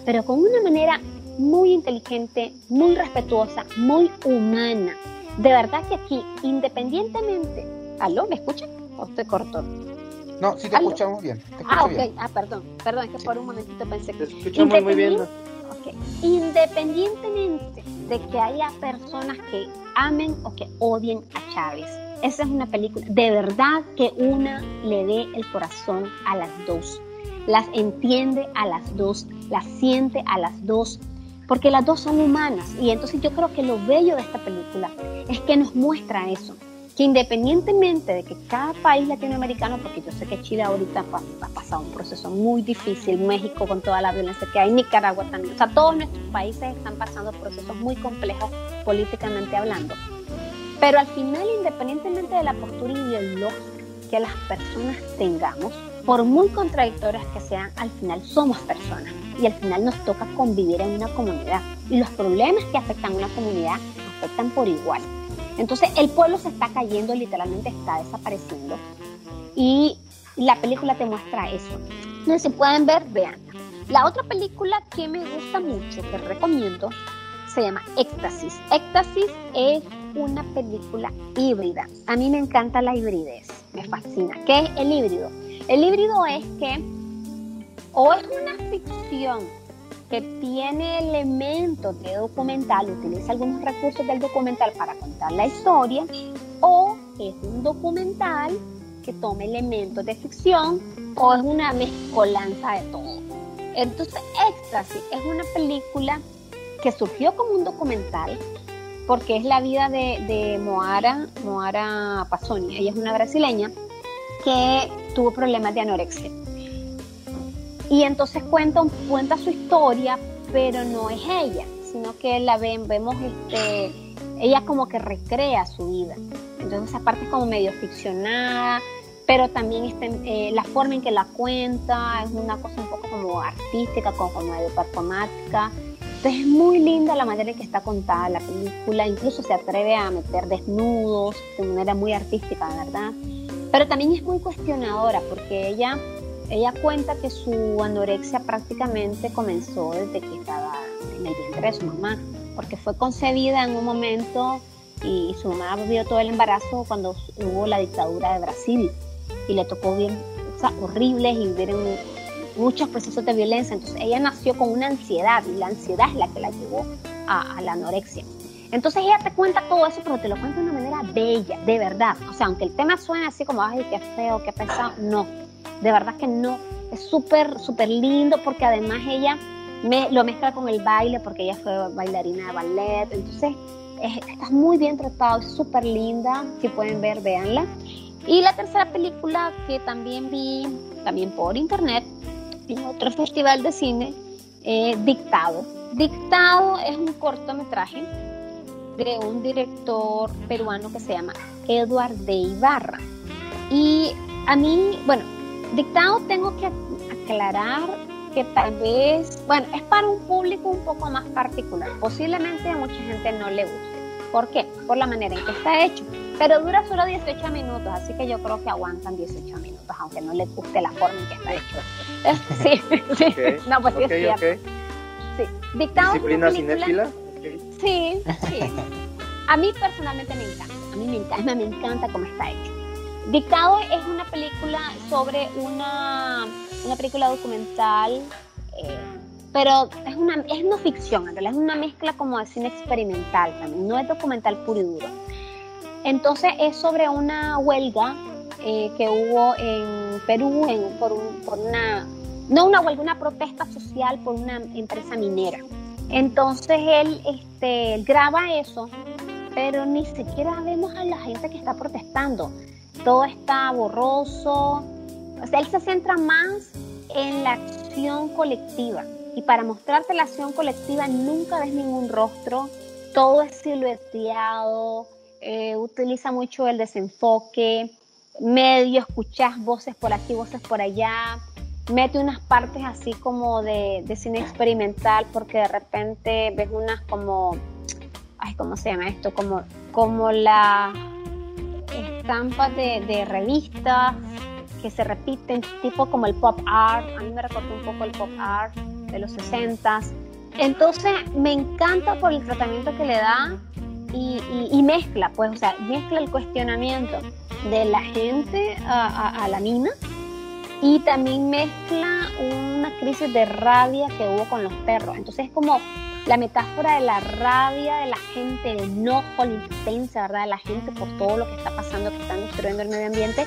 pero con una manera muy inteligente, muy respetuosa, muy humana. De verdad que aquí, independientemente... ¿Aló? ¿Me escuchan? ¿O estoy corto? No, sí te escuchamos bien. ah, ok. Ah, perdón. Perdón, es que por un momentito pensé que... Te escuchamos muy bien. Okay. Independientemente de que haya personas que amen o que odien a Chávez, esa es una película, de verdad que una le dé el corazón a las dos las entiende a las dos, las siente a las dos, porque las dos son humanas. Y entonces yo creo que lo bello de esta película es que nos muestra eso, que independientemente de que cada país latinoamericano, porque yo sé que Chile ahorita ha pasado un proceso muy difícil, México con toda la violencia que hay, Nicaragua también, o sea, todos nuestros países están pasando procesos muy complejos políticamente hablando. Pero al final, independientemente de la postura ideológica que las personas tengamos, por muy contradictorias que sean, al final somos personas y al final nos toca convivir en una comunidad. Y los problemas que afectan a una comunidad afectan por igual. Entonces el pueblo se está cayendo, literalmente está desapareciendo. Y la película te muestra eso. Entonces, si pueden ver, vean. La otra película que me gusta mucho, que recomiendo, se llama Éxtasis. Éxtasis es una película híbrida. A mí me encanta la hibridez, me fascina. ¿Qué es el híbrido? El híbrido es que o es una ficción que tiene elementos de documental, utiliza algunos recursos del documental para contar la historia, o es un documental que toma elementos de ficción, o es una mezcolanza de todo. Entonces, Éxtasis es una película que surgió como un documental, porque es la vida de, de Moara, Moara Pasoni. Ella es una brasileña que tuvo problemas de anorexia. Y entonces cuenta, cuenta su historia, pero no es ella, sino que la ven, vemos este, ella como que recrea su vida. Entonces esa parte es como medio ficcionada, pero también este, eh, la forma en que la cuenta es una cosa un poco como artística, como, como de performática. Entonces es muy linda la manera en que está contada la película, incluso se atreve a meter desnudos de manera muy artística, ¿verdad? Pero también es muy cuestionadora porque ella, ella cuenta que su anorexia prácticamente comenzó desde que estaba en el vientre de su mamá, porque fue concebida en un momento y su mamá vivió todo el embarazo cuando hubo la dictadura de Brasil y le tocó bien cosas horribles y vivir muchos procesos de violencia. Entonces ella nació con una ansiedad y la ansiedad es la que la llevó a la anorexia. Entonces ella te cuenta todo eso, pero te lo cuenta de una manera bella, de verdad. O sea, aunque el tema suene así como, ay, qué feo, qué pesado, no. De verdad que no. Es súper, súper lindo porque además ella me, lo mezcla con el baile porque ella fue bailarina de ballet. Entonces, está muy bien tratado, es súper linda. Si pueden ver, véanla. Y la tercera película que también vi, también por internet, en otro festival de cine, eh, Dictado. Dictado es un cortometraje de un director peruano que se llama Eduard de Ibarra. Y a mí, bueno, dictado tengo que aclarar que tal vez, bueno, es para un público un poco más particular. Posiblemente a mucha gente no le guste. ¿Por qué? Por la manera en que está hecho. Pero dura solo 18 minutos, así que yo creo que aguantan 18 minutos, aunque no les guste la forma en que está hecho. sí, sí. No, pues sí es cierto. Sí. Dictado ¿Disciplina cinéfila? Sí, sí. A mí personalmente me encanta, a mí me encanta, me encanta cómo está hecho. Dictado es una película sobre una, una película documental, eh, pero es una es no ficción, en realidad es una mezcla como de cine experimental también, no es documental puro y duro. Entonces es sobre una huelga eh, que hubo en Perú por, una, no una huelga, una protesta social por una empresa minera. Entonces él este, graba eso, pero ni siquiera vemos a la gente que está protestando. Todo está borroso. O sea, él se centra más en la acción colectiva. Y para mostrarte la acción colectiva nunca ves ningún rostro, todo es silueteado, eh, utiliza mucho el desenfoque, medio escuchas voces por aquí, voces por allá, mete unas partes así como de, cine experimental porque de repente ves unas como, ay, ¿cómo se llama esto? Como, como la estampas de, de revistas que se repiten, tipo como el pop art, a mí me recordó un poco el pop art de los 60 Entonces me encanta por el tratamiento que le da y, mezcla, pues, o sea, mezcla el cuestionamiento de la gente a, la mina y también mezcla una crisis de rabia que hubo con los perros. Entonces es como la metáfora de la rabia de la gente, el enojo, la impotencia, ¿verdad? De la gente por todo lo que está pasando, que están destruyendo el medio ambiente,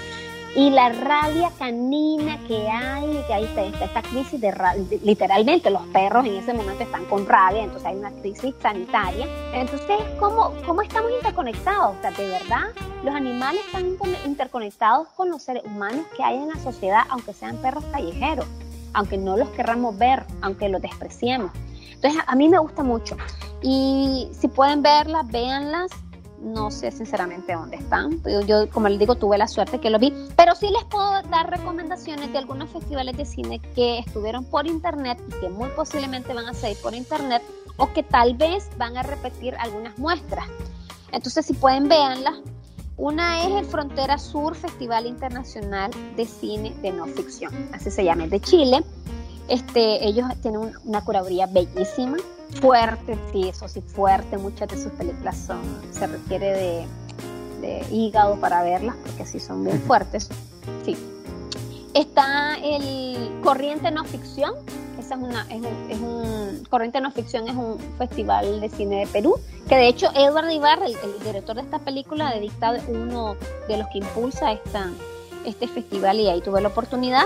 y la rabia canina que hay, que hay esta, crisis de rabia, literalmente los perros en ese momento están con rabia, entonces hay una crisis sanitaria. Entonces, ¿cómo, cómo estamos interconectados? O sea, de verdad, los animales están interconectados con los seres humanos que hay en la sociedad, aunque sean perros callejeros, aunque no los querramos ver, aunque los despreciemos. Entonces, a mí me gusta mucho. Y si pueden verlas, véanlas no sé sinceramente dónde están. Yo, como les digo, tuve la suerte que lo vi, pero sí les puedo dar recomendaciones de algunos festivales de cine que estuvieron por internet y que muy posiblemente van a seguir por internet o que tal vez van a repetir algunas muestras. Entonces, si pueden, véanlas. Una es el Frontera Sur Festival Internacional de Cine de No Ficción, así se llama, es de Chile. Este, ellos tienen una curaduría bellísima, fuerte, sí, eso sí, fuerte. Muchas de sus películas son, se requiere de, hígado para verlas, porque sí son bien fuertes. Sí. Está el Corriente No Ficción, esa es una, es un, Corriente No Ficción es un festival de cine de Perú, que de hecho Edward Ibarra, el, director de esta película, de Dictado, es uno de los que impulsa esta, este festival y ahí tuve la oportunidad.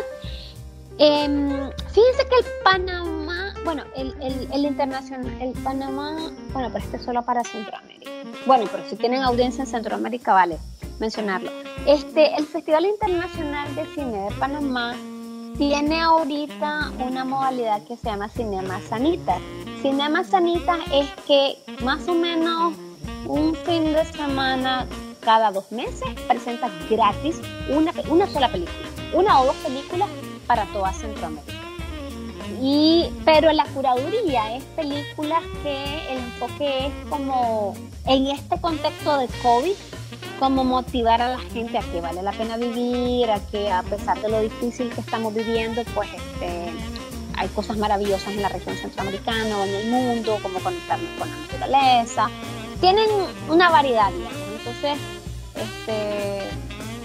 Em, fíjense que el Panamá, bueno, el, el, internacional, el Panamá, bueno, pero este es solo para Centroamérica. Bueno, pero si tienen audiencia en Centroamérica, vale mencionarlo. Este, el Festival Internacional de Cine de Panamá tiene ahorita una modalidad que se llama Cinema Sanita. Cinema Sanita es que más o menos un fin de semana cada dos meses presenta gratis una, una sola película, una o dos películas para toda Centroamérica. Y, pero la curaduría es películas que el enfoque es como en este contexto de COVID, como motivar a la gente a que vale la pena vivir, a que a pesar de lo difícil que estamos viviendo, pues este, hay cosas maravillosas en la región centroamericana o en el mundo, como conectarnos con la naturaleza. Tienen una variedad, digamos. Entonces, este,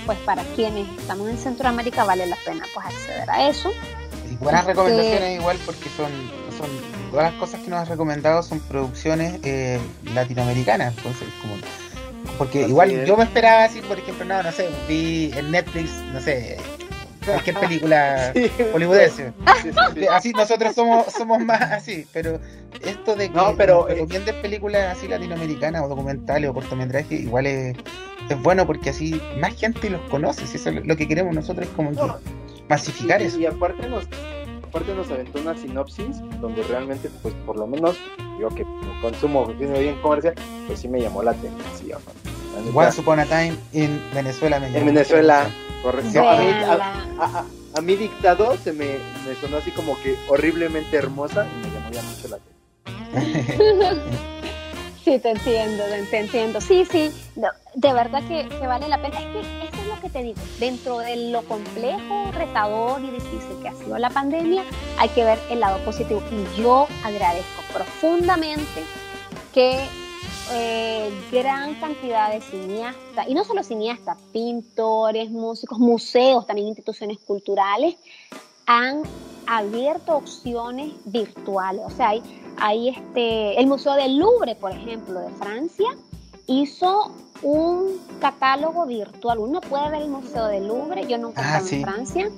pues para quienes estamos en Centroamérica vale la pena pues acceder a eso. Y buenas este, recomendaciones igual porque son, son todas las cosas que nos has recomendado son producciones eh, latinoamericanas, entonces como porque igual yo me esperaba así, por ejemplo, no, no sé, vi en Netflix, no sé, cualquier película hollywoodense. Así nosotros somos somos más así, pero esto de que no, pero, eh, películas así latinoamericanas o documentales o cortometrajes igual es, es bueno porque así más gente los conoce, si eso es lo que queremos nosotros es como masificar eso. Y aparte nos aparte nos aventó una sinopsis donde realmente pues por lo menos yo que consumo bien comercial, pues sí me llamó la atención. Once Upon a Time en Venezuela. en Venezuela, correcto. A, mí, dictado se me, me, sonó así como que horriblemente hermosa y me llamó ya mucho la atención. sí, te entiendo, te entiendo. Sí, sí, de verdad que, que, vale la pena. Es que eso es lo que te digo. Dentro de lo complejo, retador y difícil que ha sido la pandemia, hay que ver el lado positivo. Y yo agradezco profundamente que eh, gran cantidad de cineastas, y no solo cineastas, pintores, músicos, museos, también instituciones culturales, han abierto opciones virtuales. O sea, hay, hay este, el Museo del Louvre, por ejemplo, de Francia, hizo un catálogo virtual. Uno puede ver el Museo del Louvre, yo nunca he ah, en Francia,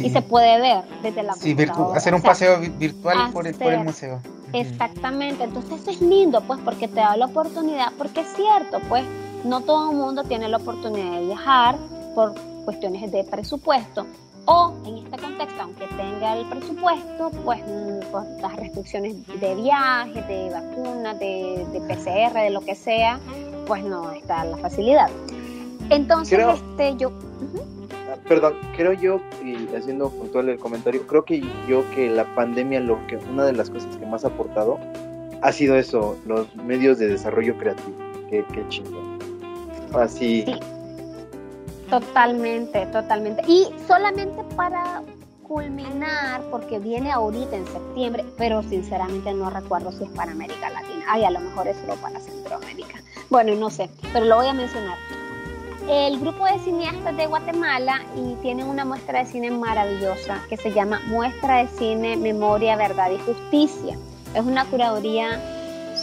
y se puede ver desde la sí, hacer un paseo virtual por el, por el museo. Exactamente, entonces eso es lindo, pues, porque te da la oportunidad, porque es cierto, pues, no todo el mundo tiene la oportunidad de viajar por cuestiones de presupuesto, o en este contexto, aunque tenga el presupuesto, pues mm, por las restricciones de viaje, de vacunas, de, de, PCR, de lo que sea, pues no está la facilidad. Entonces, este, yo... Ah, perdón, creo yo, y haciendo puntual el comentario, creo que yo que la pandemia, lo que una de las cosas que más ha aportado ha sido eso, los medios de desarrollo creativo. Qué, qué chingón. Así. Sí Totalmente, totalmente. Y solamente para culminar, porque viene ahorita en septiembre, pero sinceramente no recuerdo si es para América Latina. Ay, a lo mejor es solo para Centroamérica. Bueno, no sé, pero lo voy a mencionar. El grupo de cineastas de Guatemala y tienen una muestra de cine maravillosa que se llama Muestra de Cine, Memoria, Verdad y Justicia. Es una curaduría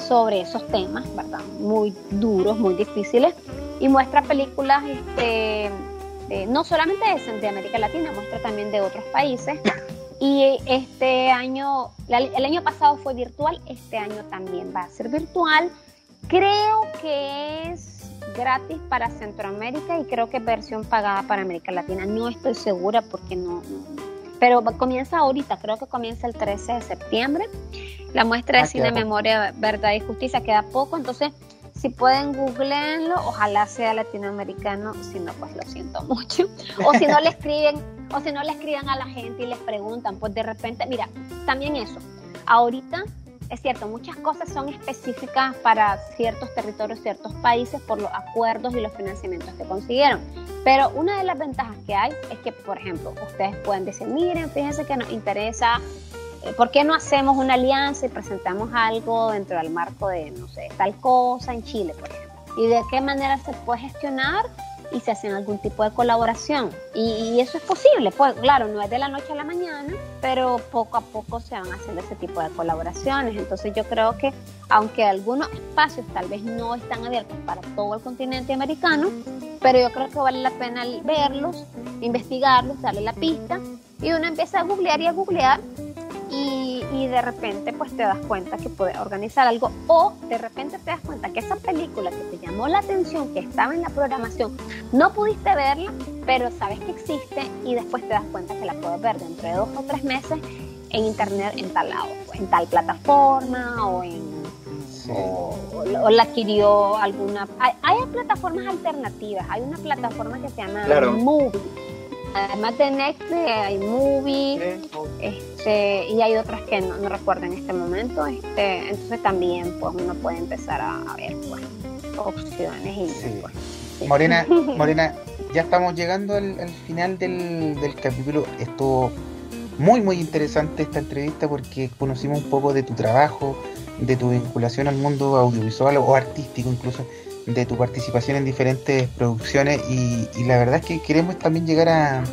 sobre esos temas, ¿verdad? Muy duros, muy difíciles y muestra películas este, no solamente de, América Latina, muestra también de otros países. Y este año, el año pasado fue virtual, este año también va a ser virtual. Creo que es gratis para Centroamérica y creo que es versión pagada para América Latina. No estoy segura porque no, pero comienza ahorita, creo que comienza el 13 de septiembre. La muestra de ah, cine, memoria, verdad y justicia queda poco, entonces si pueden googleenlo, ojalá sea latinoamericano, si no, pues lo siento mucho. O si no le escriben, o si no le escriban a la gente y les preguntan, pues de repente, mira, también eso. Ahorita es cierto, muchas cosas son específicas para ciertos territorios, ciertos países por los acuerdos y los financiamientos que consiguieron. Pero una de las ventajas que hay es que, por ejemplo, ustedes pueden decir, miren, fíjense que nos interesa eh, ¿por qué no hacemos una alianza y presentamos algo dentro del marco de, no sé, tal cosa en Chile, por ejemplo? ¿Y de qué manera se puede gestionar y se hacen algún tipo de colaboración? Y, eso es posible, pues claro, no es de la noche a la mañana, pero poco a poco se van haciendo ese tipo de colaboraciones. Entonces yo creo que aunque algunos espacios tal vez no están abiertos para todo el continente americano, pero yo creo que vale la pena verlos, investigarlos, darle la pista y uno empieza a googlear y a googlear y, de repente pues te das cuenta que puedes organizar algo o de repente te das cuenta que esa película que te llamó la atención, que estaba en la programación, no pudiste verla, pero sabes que existe y después te das cuenta que la puedes ver dentro de dos o tres meses en internet en tal lado, en tal plataforma o en o, la adquirió alguna hay, hay, plataformas alternativas hay una plataforma que se llama Movie además de Netflix hay Movie este, y hay otras que no, recuerdo en este momento este, entonces también pues uno puede empezar a, ver pues, opciones y pues, Morena Morena ya estamos llegando al, final del, del capítulo. Estuvo muy muy interesante esta entrevista porque conocimos un poco de tu trabajo de tu vinculación al mundo audiovisual o artístico incluso de tu participación en diferentes producciones y, la verdad es que queremos también llegar a,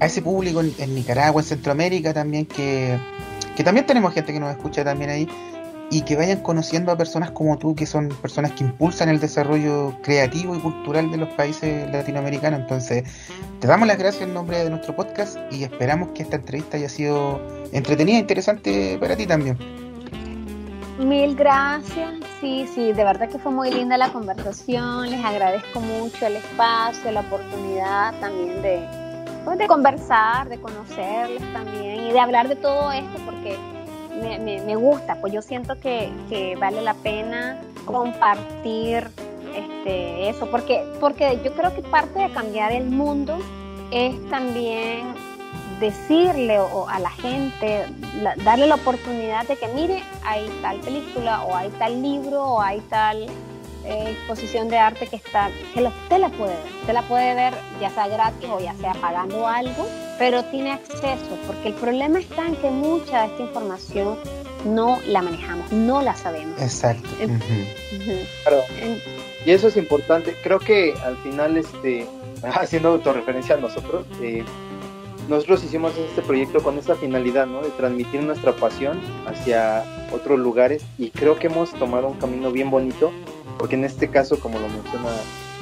a ese público en, Nicaragua, en Centroamérica también, que, que también tenemos gente que nos escucha también ahí y que vayan conociendo a personas como tú, que son personas que impulsan el desarrollo creativo y cultural de los países latinoamericanos. Entonces, te damos las gracias en nombre de nuestro podcast y esperamos que esta entrevista haya sido entretenida e interesante para ti también. Mil gracias, sí, sí, de verdad que fue muy linda la conversación, les agradezco mucho el espacio, la oportunidad también de, pues, de conversar, de conocerles también y de hablar de todo esto porque me, gusta, pues yo siento que, que, vale la pena compartir este, eso, porque, porque yo creo que parte de cambiar el mundo es también decirle o, a la gente, darle la oportunidad de que mire, hay tal película o hay tal libro o hay tal eh, exposición de arte que está, que lo, usted la puede ver, usted la puede ver ya sea gratis o ya sea pagando algo, pero tiene acceso, porque el problema está en que mucha de esta información no la manejamos, no la sabemos. Exacto. y eso es importante. Creo que al final, este, haciendo autorreferencia a nosotros, eh, nosotros hicimos este proyecto con esta finalidad, ¿no? De transmitir nuestra pasión hacia otros lugares y creo que hemos tomado un camino bien bonito, porque en este caso, como lo menciona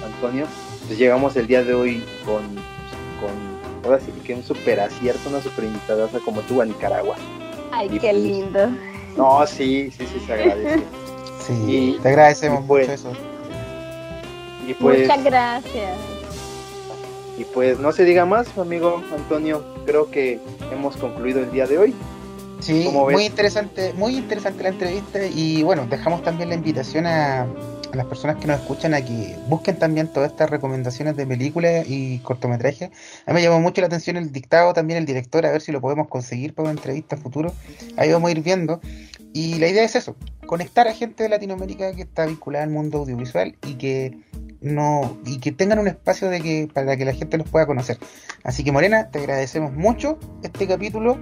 Antonio, pues llegamos el día de hoy con, con ahora sí que un super acierto, una super invitada como tú a Nicaragua. Ay, qué pues, lindo. No, sí, sí, sí, se agradece. sí, te agradecemos pues, mucho eso. Y pues, Muchas gracias. Y pues no se diga más, amigo Antonio, creo que hemos concluido el día de hoy. Sí, muy interesante, muy interesante la entrevista y bueno, dejamos también la invitación a, las personas que nos escuchan a que busquen también todas estas recomendaciones de películas y cortometrajes. A mí me llamó mucho la atención el dictado, también el director, a ver si lo podemos conseguir para una entrevista futuro. Ahí vamos a ir viendo. Y la idea es eso, conectar a gente de Latinoamérica que está vinculada al mundo audiovisual y que no y que tengan un espacio de que para que la gente los pueda conocer. Así que Morena, te agradecemos mucho este capítulo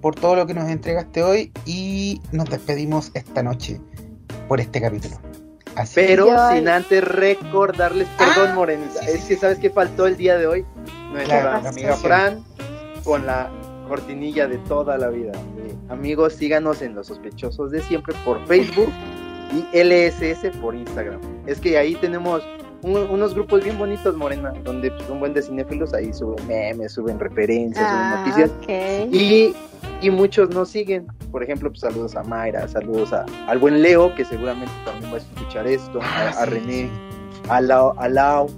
por todo lo que nos entregaste hoy y nos despedimos esta noche por este capítulo. Pero sin antes recordarles, perdón ah, Morenita, es que sabes que faltó el día de hoy nuestra amiga Fran con la cortinilla de toda la vida. amigos, síganos en Los Sospechosos de Siempre por Facebook y LSS por Instagram. Es que ahí tenemos unos grupos bien bonitos, Morena, donde pues, un buen de cinéfilos ahí suben memes, suben referencias, suben ah, noticias. Y, y muchos nos siguen. Por ejemplo, pues saludos a Mayra, saludos a, al buen Leo, que seguramente también va a escuchar esto, a, ah, René, a Lau,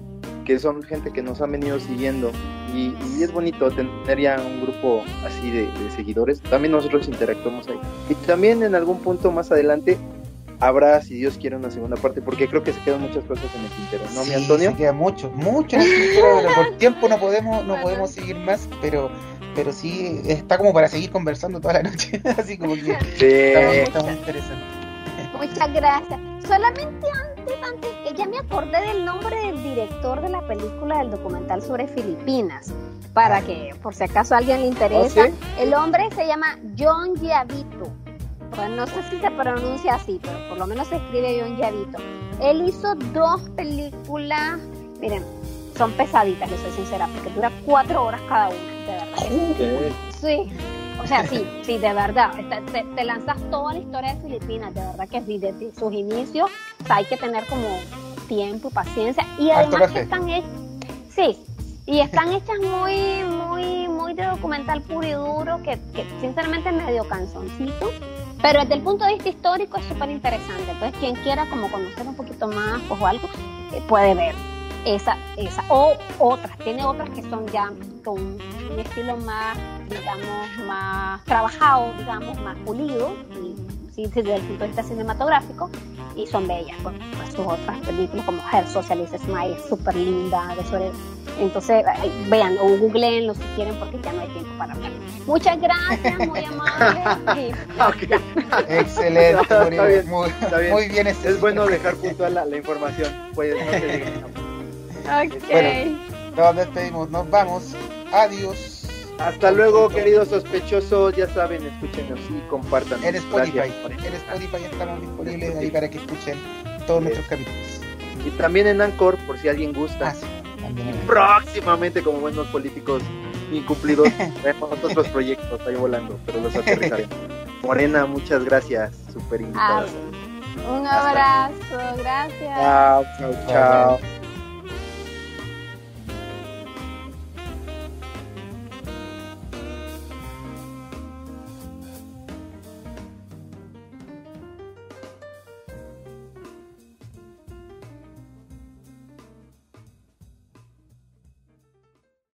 que son gente que nos han venido siguiendo. Y, es bonito tener ya un grupo así de, de seguidores. También nosotros interactuamos ahí. Y también en algún punto más adelante habrá, si Dios quiere, una segunda parte, porque creo que se quedan muchas cosas en el tintero, ¿no, mi Antonio? Se queda mucho, mucho en el tintero, pero por tiempo no podemos, no podemos seguir más, pero pero sí está como para seguir conversando toda la noche, así como que está, muy interesante. Muchas gracias. Solamente antes, antes que ya me acordé del nombre del director de la película del documental sobre Filipinas, para que por si acaso a alguien le interesa. ¿Oh, el hombre se llama John Giavito pues no sé si se pronuncia así, pero por lo menos se escribe John Yavito. Él hizo dos películas, miren, son pesaditas, les soy sincera, porque dura cuatro horas cada una, de verdad. Sí, o sea, sí, sí, de verdad. Te, lanzas toda la historia de Filipinas, de verdad que sí, desde sus inicios, hay que tener como tiempo, paciencia, y además que están hechas, sí, y están hechas muy, muy, muy de documental puro y duro, que, que sinceramente medio canzoncito, pero desde el punto de vista histórico es súper interesante. Entonces, quien quiera como conocer un poquito más pues, o algo, eh, puede ver esa, esa. O otras, tiene otras que son ya con un estilo más, digamos, más trabajado, digamos, más pulido, sí, desde el punto de vista cinematográfico, y son bellas. Pues, pues sus otras películas como Her Socialist Smile, súper linda, de sobre entonces, vean o googleenlo si quieren porque ya no hay tiempo para hablar. Muchas gracias, muy amable. Excelente, está bien, muy, bien. Muy bien es bueno dejar puntual la, la información. Pues no se Ok. Bueno, nos despedimos, nos vamos. Adiós. Hasta luego, queridos sospechosos. Ya saben, escúchenos y compartan. En Spotify. En Spotify estamos disponibles ahí para que escuchen todos nuestros capítulos. Y también en Anchor, por si alguien gusta. Ah, próximamente como buenos políticos incumplidos tenemos otros proyectos ahí volando, pero los aterrizaremos. Morena, muchas gracias, super invitada. un abrazo, gracias. chao, chao. chao.